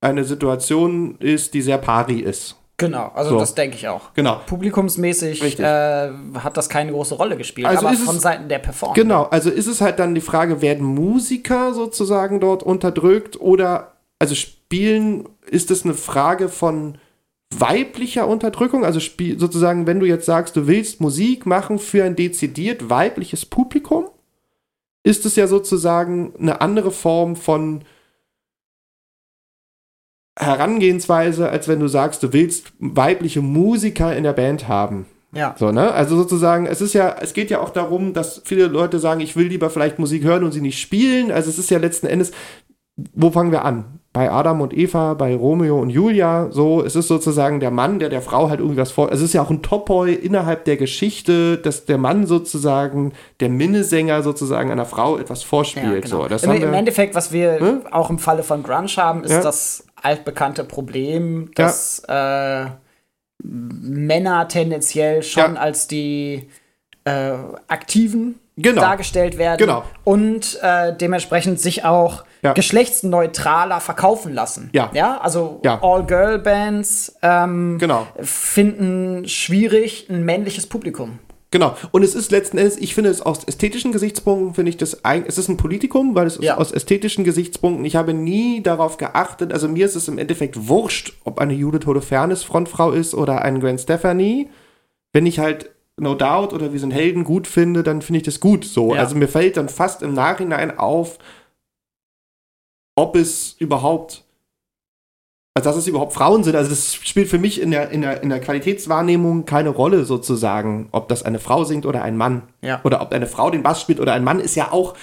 eine Situation ist, die sehr pari ist. genau, also So. das denke ich auch. Genau. Publikumsmäßig äh, hat das keine große Rolle gespielt, Also aber ist es- von Seiten der Performance. Genau, also ist es halt dann die Frage, werden Musiker sozusagen dort unterdrückt oder, also spielen, ist es eine Frage von weiblicher Unterdrückung? Also spiel, sozusagen, wenn du jetzt sagst, du willst Musik machen für ein dezidiert weibliches Publikum, ist es ja sozusagen eine andere Form von Herangehensweise, als wenn du sagst, du willst weibliche Musiker in der Band haben. Ja. So, ne? Also sozusagen, es ist ja, es geht ja auch darum, dass viele Leute sagen, ich will lieber vielleicht Musik hören und sie nicht spielen. Also es ist ja letzten Endes, wo fangen wir an? Bei Adam und Eva, bei Romeo und Julia, so, es ist sozusagen der Mann, der der Frau halt irgendwas vor. Es ist ja auch ein Topoi innerhalb der Geschichte, dass der Mann sozusagen, der Minnesänger sozusagen einer Frau etwas vorspielt. Ja, genau. so, das Im, haben Im wir, Endeffekt, was wir Hm? auch im Falle von Grunge haben, ist Ja. das altbekannte Problem, dass äh, Männer tendenziell schon Ja. als die äh, Aktiven Genau. dargestellt werden Genau. und äh, dementsprechend sich auch Ja. geschlechtsneutraler verkaufen lassen. Ja. ja? Also Ja. All-Girl-Bands ähm, Genau. finden schwierig ein männliches Publikum. Genau. Und es ist letzten Endes, ich finde es aus ästhetischen Gesichtspunkten, finde ich das eigentlich, es ist ein Politikum, weil es Ja. ist aus ästhetischen Gesichtspunkten, ich habe nie darauf geachtet, also mir ist es im Endeffekt wurscht, ob eine Judith Holofernes Frontfrau ist oder ein Gwen Stefani. Wenn ich halt No Doubt oder Wir sind Helden gut finde, dann finde ich das gut so. Ja. Also mir fällt dann fast im Nachhinein auf, ob es überhaupt, also dass es überhaupt Frauen sind. Also das spielt für mich in der, in der, in der Qualitätswahrnehmung keine Rolle sozusagen, ob das eine Frau singt oder ein Mann. Ja. Oder ob eine Frau den Bass spielt oder ein Mann, ist ja auch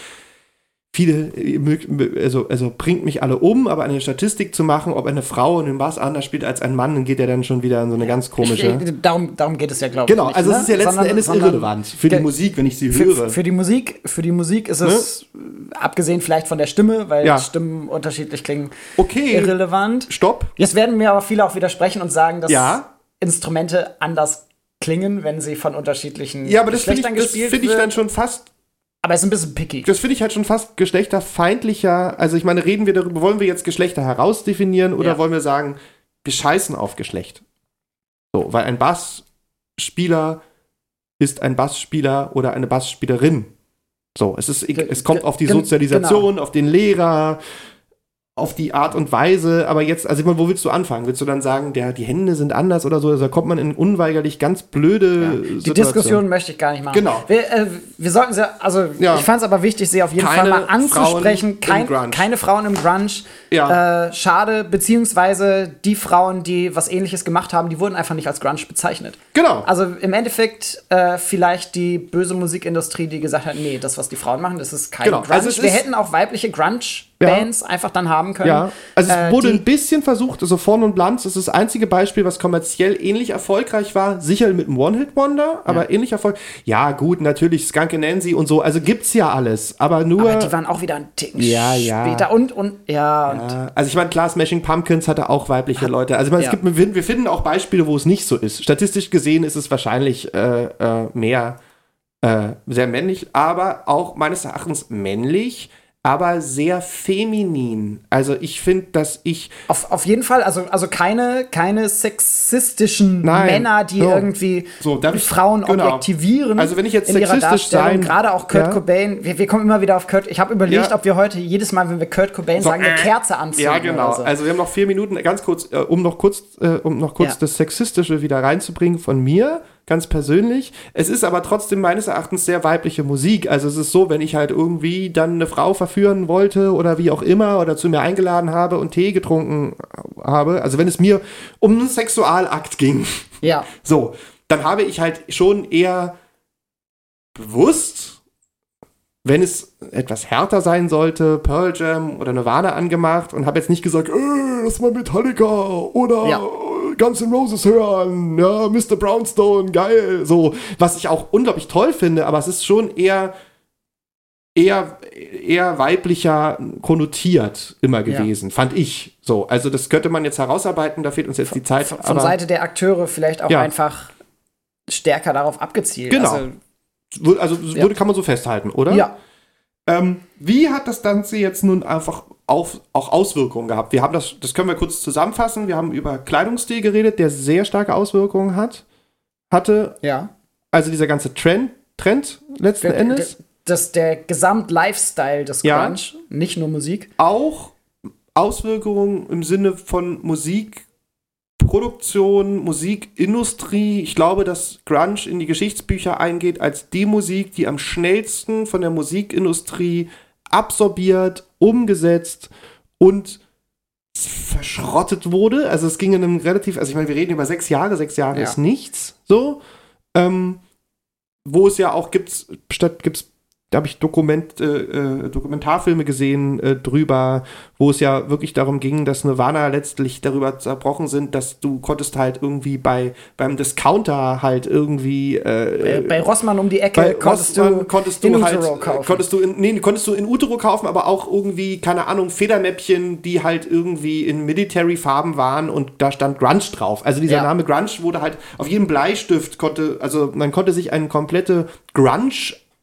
viele, äh, also, also bringt mich alle um, aber eine Statistik zu machen, ob eine Frau den Bass anders spielt als ein Mann, dann geht ja dann schon wieder in so eine ganz komische. Ich, ich, darum, darum geht es ja, glaube ich. Genau, also ne? es ist ja letzten Sondern- Endes sondern irrelevant für die Musik, wenn ich sie Für, höre. für die Musik, für die Musik ist es, äh, abgesehen vielleicht von der Stimme, weil Ja. Stimmen unterschiedlich klingen, okay, irrelevant. stopp. Jetzt werden mir aber viele auch widersprechen und sagen, dass Ja. Instrumente anders klingen, wenn sie von unterschiedlichen Ja, aber das finde ich, Geschlechtern das gespielt find ich wird. dann schon fast aber es ist ein bisschen picky. das finde ich halt schon fast geschlechterfeindlicher. Also ich meine, reden wir darüber, wollen wir jetzt Geschlechter herausdefinieren oder Ja. wollen wir sagen, wir scheißen auf Geschlecht? So, weil ein Bassspieler ist ein Bassspieler oder eine Bassspielerin. So, es ist, es kommt auf die Sozialisation, auf den Lehrer, auf die Art und Weise, aber jetzt, also wo willst du anfangen? Willst du dann sagen, der, die Hände sind anders oder so? Also da kommt man in unweigerlich ganz blöde Die Diskussion möchte ich gar nicht machen. Genau. Wir, äh, wir sollten sie, also Ja. ich fand es aber wichtig, sie auf jeden Keine Fall mal anzusprechen. Frauen Grunge. keine Frauen im Grunge. Ja. Äh, schade, beziehungsweise die Frauen, die was ähnliches gemacht haben, die wurden einfach nicht als Grunge bezeichnet. Genau. Also im Endeffekt äh, vielleicht die böse Musikindustrie, die gesagt hat, nee, das, was die Frauen machen, das ist kein Genau. Grunge. Also Wir hätten auch weibliche Grunge-Bands einfach dann haben können. Ja, also es Äh, wurde die- ein bisschen versucht, also Vorn und Blanz ist das einzige Beispiel, was kommerziell ähnlich erfolgreich war, sicher mit einem One-Hit-Wonder, aber ähnlich erfolgreich. Ja, gut, natürlich Skunk Nancy und so, also gibt's ja alles, aber nur. aber die waren auch wieder einen Ticken Ja, ja. später und, und, ja, und Ja, also ich meine, klar, Smashing Pumpkins hatte auch weibliche Leute. Also ich meine, Ja. es gibt, wir finden- wir finden auch Beispiele, wo es nicht so ist. Statistisch gesehen ist es wahrscheinlich äh, äh, mehr äh, sehr männlich, aber auch meines Erachtens männlich, aber sehr feminin. Also ich finde, dass ich Auf, auf jeden Fall, also, also keine, keine sexistischen Nein. Männer, die So. irgendwie So, ich- Frauen genau. objektivieren. Also wenn ich jetzt in sexistisch sein- gerade auch Kurt Ja. Cobain, wir, wir kommen immer wieder auf Kurt. Ich habe überlegt, Ja. ob wir heute jedes Mal, wenn wir Kurt Cobain sagen, eine äh, Kerze anzünden. Ja, genau. So. Also wir haben noch vier Minuten, ganz kurz, äh, um noch kurz, äh, um noch kurz Ja. das Sexistische wieder reinzubringen von mir, ganz persönlich. Es ist aber trotzdem meines Erachtens sehr weibliche Musik. Also es ist so, wenn ich halt irgendwie dann eine Frau verführen wollte oder wie auch immer oder zu mir eingeladen habe und Tee getrunken habe, also wenn es mir um einen Sexualakt ging, ja. so, dann habe ich halt schon eher bewusst, wenn es etwas härter sein sollte, Pearl Jam oder Nirvana angemacht und habe jetzt nicht gesagt, äh, lass mal Metallica oder Ja. Guns N' Roses hören, ja, Mr. Brownstone, geil, so, was ich auch unglaublich toll finde, aber es ist schon eher eher eher weiblicher konnotiert immer gewesen, fand ich. So, also das könnte man jetzt herausarbeiten, da fehlt uns jetzt die Zeit. Von, von Seite der Akteure vielleicht auch Ja. einfach stärker darauf abgezielt. Genau. Also, Also Ja. würde, kann man so festhalten, oder? ja. Ähm, wie hat das Ganze jetzt nun einfach auf, auch Auswirkungen gehabt? Wir haben das, das können wir kurz zusammenfassen. Wir haben über Kleidungsstil geredet, der sehr starke Auswirkungen hat, hatte. Ja. Also dieser ganze Trend, Trend letzten Der, Endes. der, das, der Gesamt-Lifestyle des Ja. Grunge, nicht nur Musik. Auch Auswirkungen im Sinne von Musikproduktion, Musikindustrie. Ich glaube, dass Grunge in die Geschichtsbücher eingeht als die Musik, die am schnellsten von der Musikindustrie absorbiert, umgesetzt und verschrottet wurde. Also es ging in einem relativ, also ich meine, wir reden über sechs Jahre, sechs Jahre Ja. ist nichts, so. Ähm, wo es ja auch gibt, statt gibt's da habe ich Dokument, äh, äh, Dokumentarfilme gesehen äh, drüber, wo es ja wirklich darum ging, dass Nirvana letztlich darüber zerbrochen sind, dass du konntest halt irgendwie bei beim Discounter halt irgendwie äh, Bei, bei Rossmann um die Ecke bei konntest Rossmann du, konntest in du halt, Utero kaufen. konntest du in, nee, konntest du in Utero kaufen, aber auch irgendwie keine Ahnung Federmäppchen, die halt irgendwie in Military Farben waren und da stand Grunge drauf. Also dieser Ja. Name Grunge wurde halt auf jedem Bleistift konnte, also man konnte sich eine komplette Grunge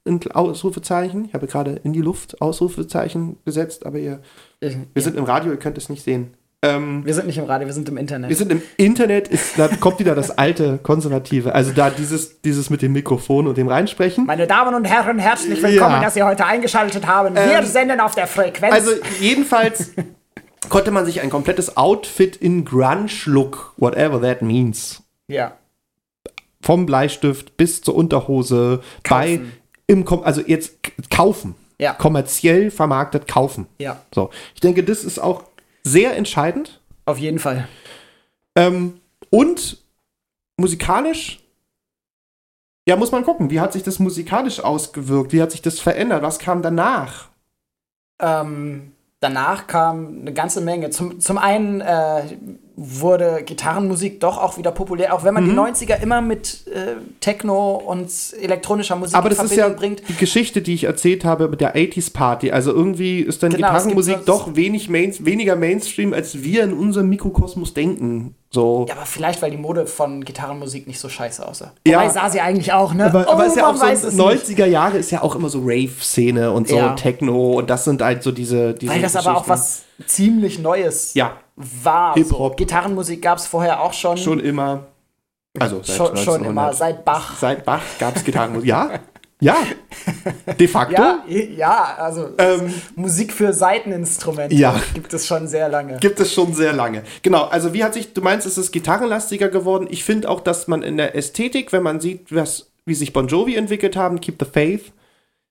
in Ausrufezeichen, ich habe gerade in die Luft Ausrufezeichen gesetzt, aber ihr, wir ja. sind im Radio, ihr könnt es nicht sehen. Ähm, wir sind nicht im Radio, wir sind im Internet. wir sind im Internet, ist, da kommt wieder das alte Konservative. Also da dieses, dieses mit dem Mikrofon und dem Reinsprechen. Meine Damen und Herren, herzlich willkommen, Ja. dass Sie heute eingeschaltet haben. Wir Ähm, senden auf der Frequenz. Also jedenfalls konnte man sich ein komplettes Outfit in Grunge-Look, whatever that means, ja. vom Bleistift bis zur Unterhose bei Kaufen. Im Kom also jetzt kaufen. Ja. Kommerziell vermarktet kaufen. Ja, So, ich denke, das ist auch sehr entscheidend. auf jeden Fall. Ähm, und musikalisch, ja, muss man gucken, wie hat sich das musikalisch ausgewirkt? Wie hat sich das verändert? Was kam danach? Ähm, danach kam eine ganze Menge. Zum, zum einen äh, wurde Gitarrenmusik doch auch wieder populär, auch wenn man Mhm. die 90er immer mit äh, Techno und elektronischer Musik Aber in das ist ja bringt. die Geschichte, die ich erzählt habe mit der 80s Party. Also irgendwie ist dann Genau, Gitarrenmusik doch wenig Main weniger Mainstream, als wir in unserem Mikrokosmos denken. So. Ja, aber vielleicht, weil die Mode von Gitarrenmusik nicht so scheiße aussah. Ja. Wobei sah sie eigentlich auch, ne? Aber, aber ist ja auch so weiß es nicht. 90er Jahre ist ja auch immer so Rave-Szene und so Ja. Techno und das sind halt so diese, diese Weil das aber auch was ziemlich Neues Ja, war. Hip-Hop. So. Gitarrenmusik gab es vorher auch schon. schon immer. Also seit schon, schon 1900. immer, seit Bach. Seit Bach gab es Gitarrenmusik. Ja, ja, de facto. Ja, ja, also Ähm, Musik für Seiteninstrumente Ja. gibt es schon sehr lange. Gibt es schon sehr lange. Genau, also wie hat sich, du meinst, es ist gitarrenlastiger geworden. Ich finde auch, dass man in der Ästhetik, wenn man sieht, was, wie sich Bon Jovi entwickelt haben, Keep the Faith,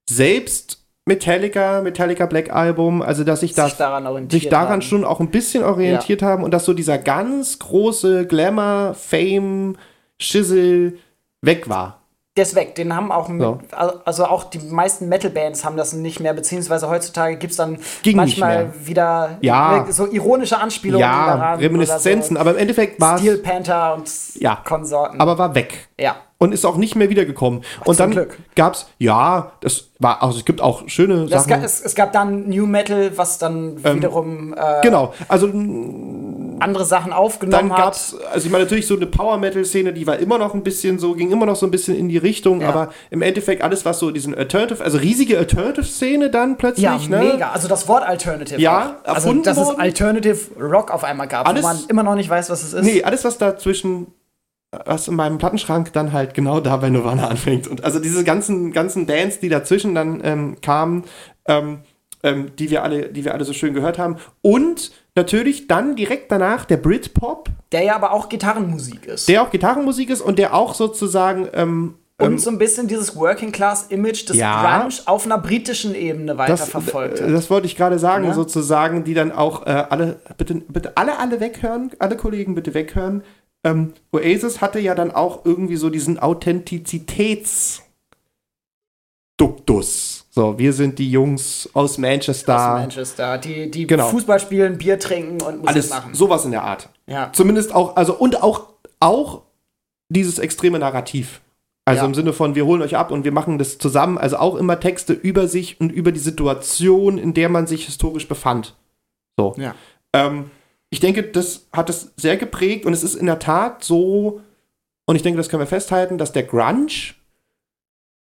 selbst Metallica, Metallica Black Album, also dass sich das sich daran sich daran haben. schon auch ein bisschen orientiert haben und dass so dieser ganz große Glamour, Fame, Schissel weg war. Der ist weg. Den haben auch, mit, So. also auch die meisten Metal-Bands haben das nicht mehr, beziehungsweise heutzutage gibt es dann Ging manchmal wieder Ja. so ironische Anspielungen Ja, daran. Reminiszenzen, oder aber im Endeffekt war so es, Steel Panther und Ja. Konsorten. aber war weg. ja. Und ist auch nicht mehr wiedergekommen. und zum dann Glück. gab's, ja, das war, also es gibt auch schöne Es, Sachen. ga, es, es gab dann New Metal, was dann wiederum äh, genau, also andere Sachen aufgenommen dann hat. gab's, also ich meine natürlich so eine Power-Metal-Szene, die war immer noch ein bisschen so, ging immer noch so ein bisschen in die Richtung, Ja. aber im Endeffekt alles, was so diesen Alternative, also riesige Alternative-Szene dann plötzlich, Ja, ne? mega. Also das Wort Alternative. Ja, auch. Also, dass es worden. Alternative Rock auf einmal gab, Alles- wo man immer noch nicht weiß, was es ist. Nee, alles, was da zwischen, was in meinem Plattenschrank dann halt genau da bei Nirvana anfängt. Und also diese ganzen, ganzen Bands, die dazwischen dann ähm, kamen, ähm, ähm, die, wir alle, die wir alle so schön gehört haben. Und natürlich dann direkt danach der Britpop, Der ja aber auch Gitarrenmusik ist. der auch Gitarrenmusik ist und der auch sozusagen ähm, und so ein bisschen dieses Working Class Image des Ja. Grunge auf einer britischen Ebene weiterverfolgt das, das wollte ich gerade sagen, Ja. sozusagen, die dann auch äh, alle, bitte, bitte alle, alle weghören, alle Kollegen bitte weghören. Ähm, Oasis hatte ja dann auch irgendwie so diesen Authentizitätsduktus. So, wir sind die Jungs aus Manchester. Aus Manchester, die, die Genau. Fußball spielen, Bier trinken und Musik Alles machen. sowas in der Art. Ja. Zumindest auch, also und auch, auch dieses extreme Narrativ. Also Ja. im Sinne von, wir holen euch ab und wir machen das zusammen. Also auch immer Texte über sich und über die Situation, in der man sich historisch befand. So. Ja. Ähm, ich denke, das hat es sehr geprägt und es ist in der Tat so, und ich denke, das können wir festhalten, dass der Grunge,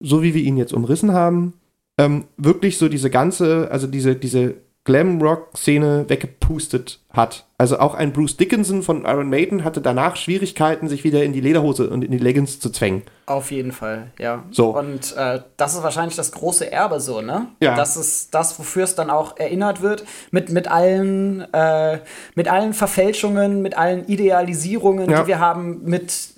so wie wir ihn jetzt umrissen haben, ähm, wirklich so diese ganze, also diese, diese Glam-Rock-Szene weggepustet hat. Also auch ein Bruce Dickinson von Iron Maiden hatte danach Schwierigkeiten, sich wieder in die Lederhose und in die Leggings zu zwängen. Auf jeden Fall, ja. So. Und äh, das ist wahrscheinlich das große Erbe so, ne? Ja. Das ist das, wofür es dann auch erinnert wird, mit, mit, allen, äh, mit allen Verfälschungen, mit allen Idealisierungen, Ja. die wir haben, mit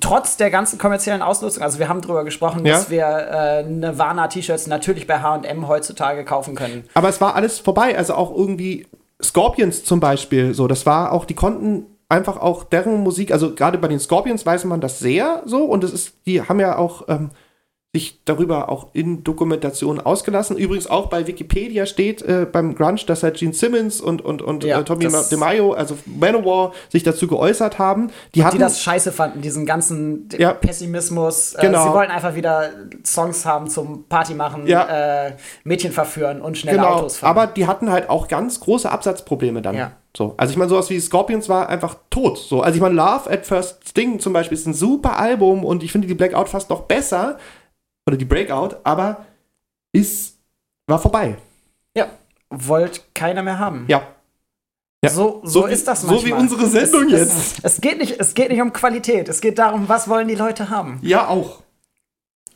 trotz der ganzen kommerziellen Ausnutzung, also wir haben drüber gesprochen, Ja. dass wir äh, Nirvana-T-Shirts natürlich bei H&M heutzutage kaufen können. Aber es war alles vorbei. Also auch irgendwie Scorpions zum Beispiel, so, das war auch, die konnten einfach auch deren Musik, also gerade bei den Scorpions weiß man das sehr so und es ist, die haben ja auch ähm, sich darüber auch in Dokumentation ausgelassen. Übrigens auch bei Wikipedia steht äh, beim Grunge, dass halt Gene Simmons und, und, und Ja, äh, Tommy DeMaio, also Manowar, sich dazu geäußert haben. Die Die hatten das scheiße fanden, diesen ganzen Ja. Pessimismus. Genau. Äh, sie wollten einfach wieder Songs haben zum Party machen, Ja. äh, Mädchen verführen und schnelle Genau, Autos fahren. aber die hatten halt auch ganz große Absatzprobleme dann. Ja. So, also ich meine, sowas wie Scorpions war einfach tot. So, also ich meine, Love at First Sting zum Beispiel ist ein super Album und ich finde die Blackout fast noch besser oder die Breakout, aber ist war vorbei. Ja, wollt keiner mehr haben. Ja, Ja. So, so, wie, ist das So manchmal. wie unsere Sendung es, jetzt. Es, es, geht nicht, es geht nicht um Qualität, es geht darum, was wollen die Leute haben. ja, auch.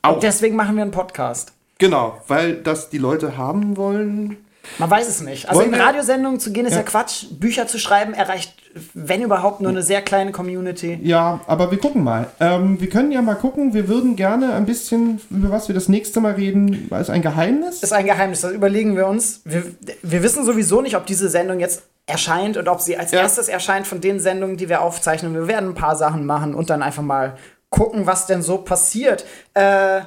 Auch. Und deswegen machen wir einen Podcast. Genau, weil das die Leute haben wollen. Man weiß es nicht. Also Wollen in Radiosendungen zu gehen ist ja. Ja. Quatsch. Bücher zu schreiben erreicht, wenn überhaupt, nur eine sehr kleine Community. Ja, aber wir gucken mal. Ähm, wir können ja mal gucken. Wir würden gerne ein bisschen, über was wir das nächste Mal reden, ist ein Geheimnis. ist ein Geheimnis, das überlegen wir uns. Wir, wir wissen sowieso nicht, ob diese Sendung jetzt erscheint und ob sie als Ja. erstes erscheint von den Sendungen, die wir aufzeichnen. Wir werden ein paar Sachen machen und dann einfach mal gucken, was denn so passiert. Äh,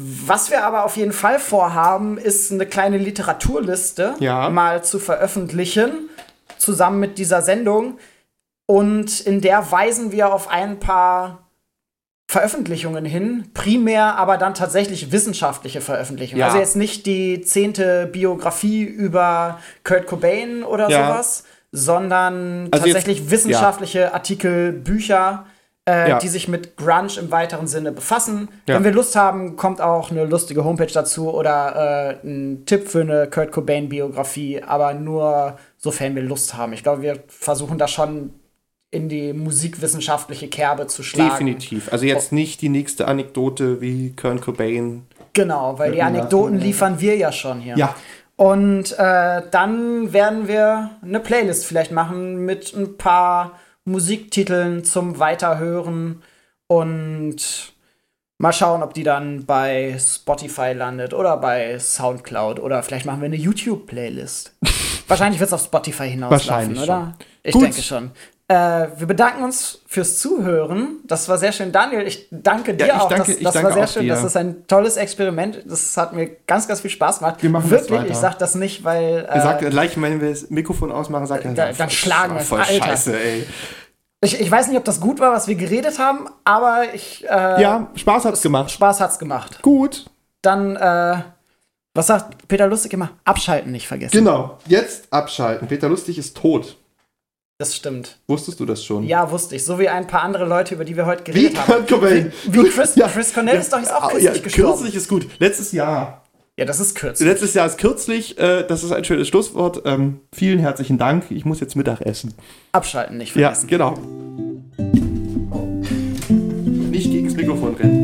was wir aber auf jeden Fall vorhaben, ist eine kleine Literaturliste Ja. mal zu veröffentlichen, zusammen mit dieser Sendung. Und in der weisen wir auf ein paar Veröffentlichungen hin, primär aber dann tatsächlich wissenschaftliche Veröffentlichungen. Ja. Also jetzt nicht die zehnte Biografie über Kurt Cobain oder Ja. sowas, sondern Also jetzt- tatsächlich wissenschaftliche Artikel, Bücher, äh, Ja. die sich mit Grunge im weiteren Sinne befassen. Ja. Wenn wir Lust haben, kommt auch eine lustige Homepage dazu oder äh, ein Tipp für eine Kurt Cobain-Biografie, aber nur sofern wir Lust haben. Ich glaube, wir versuchen da schon in die musikwissenschaftliche Kerbe zu schlagen. Definitiv. Also jetzt nicht die nächste Anekdote wie Kurt Cobain. Genau, weil die Anekdoten liefern wir ja schon hier. Ja. Und äh, dann werden wir eine Playlist vielleicht machen mit ein paar Musiktiteln zum Weiterhören und mal schauen, ob die dann bei Spotify landet oder bei Soundcloud oder vielleicht machen wir eine YouTube-Playlist. Wahrscheinlich wird es auf Spotify hinauslaufen, oder? Ich Gut. denke schon. Äh, wir bedanken uns fürs Zuhören. Das war sehr schön. Daniel, ich danke dir Ja, ich auch. danke- das ich das war sehr schön. dir. Das ist ein tolles Experiment. Das hat mir ganz, ganz viel Spaß gemacht. Wir machen das Wirklich, weiter. ich sag das nicht, weil. Er sagt Äh, gleich, wenn wir das Mikrofon ausmachen, sagt er, Da- ja, dann schlagen wir voll Alter. scheiße, ey. ich, ich weiß nicht, ob das gut war, was wir geredet haben, aber ich. Äh, Ja, Spaß hat's gemacht. Spaß hat's gemacht. Gut. Dann, äh, was sagt Peter Lustig immer? Abschalten nicht vergessen. Genau. Jetzt abschalten. Peter Lustig ist tot. Das stimmt. Wusstest du das schon? Ja, wusste ich. So wie ein paar andere Leute, über die wir heute Wie geredet haben. Kurt Cobain. Wie Chris, Chris Cornell ist doch jetzt auch kürzlich ja, gestorben. Kürzlich ist gut. Letztes Jahr. Ja, das ist kürzlich. Letztes Jahr ist kürzlich. Äh, das ist ein schönes Schlusswort. Ähm, vielen herzlichen Dank. Ich muss jetzt Mittag essen. Abschalten nicht Ja, vergessen. genau. Nicht gegen das Mikrofon rennen.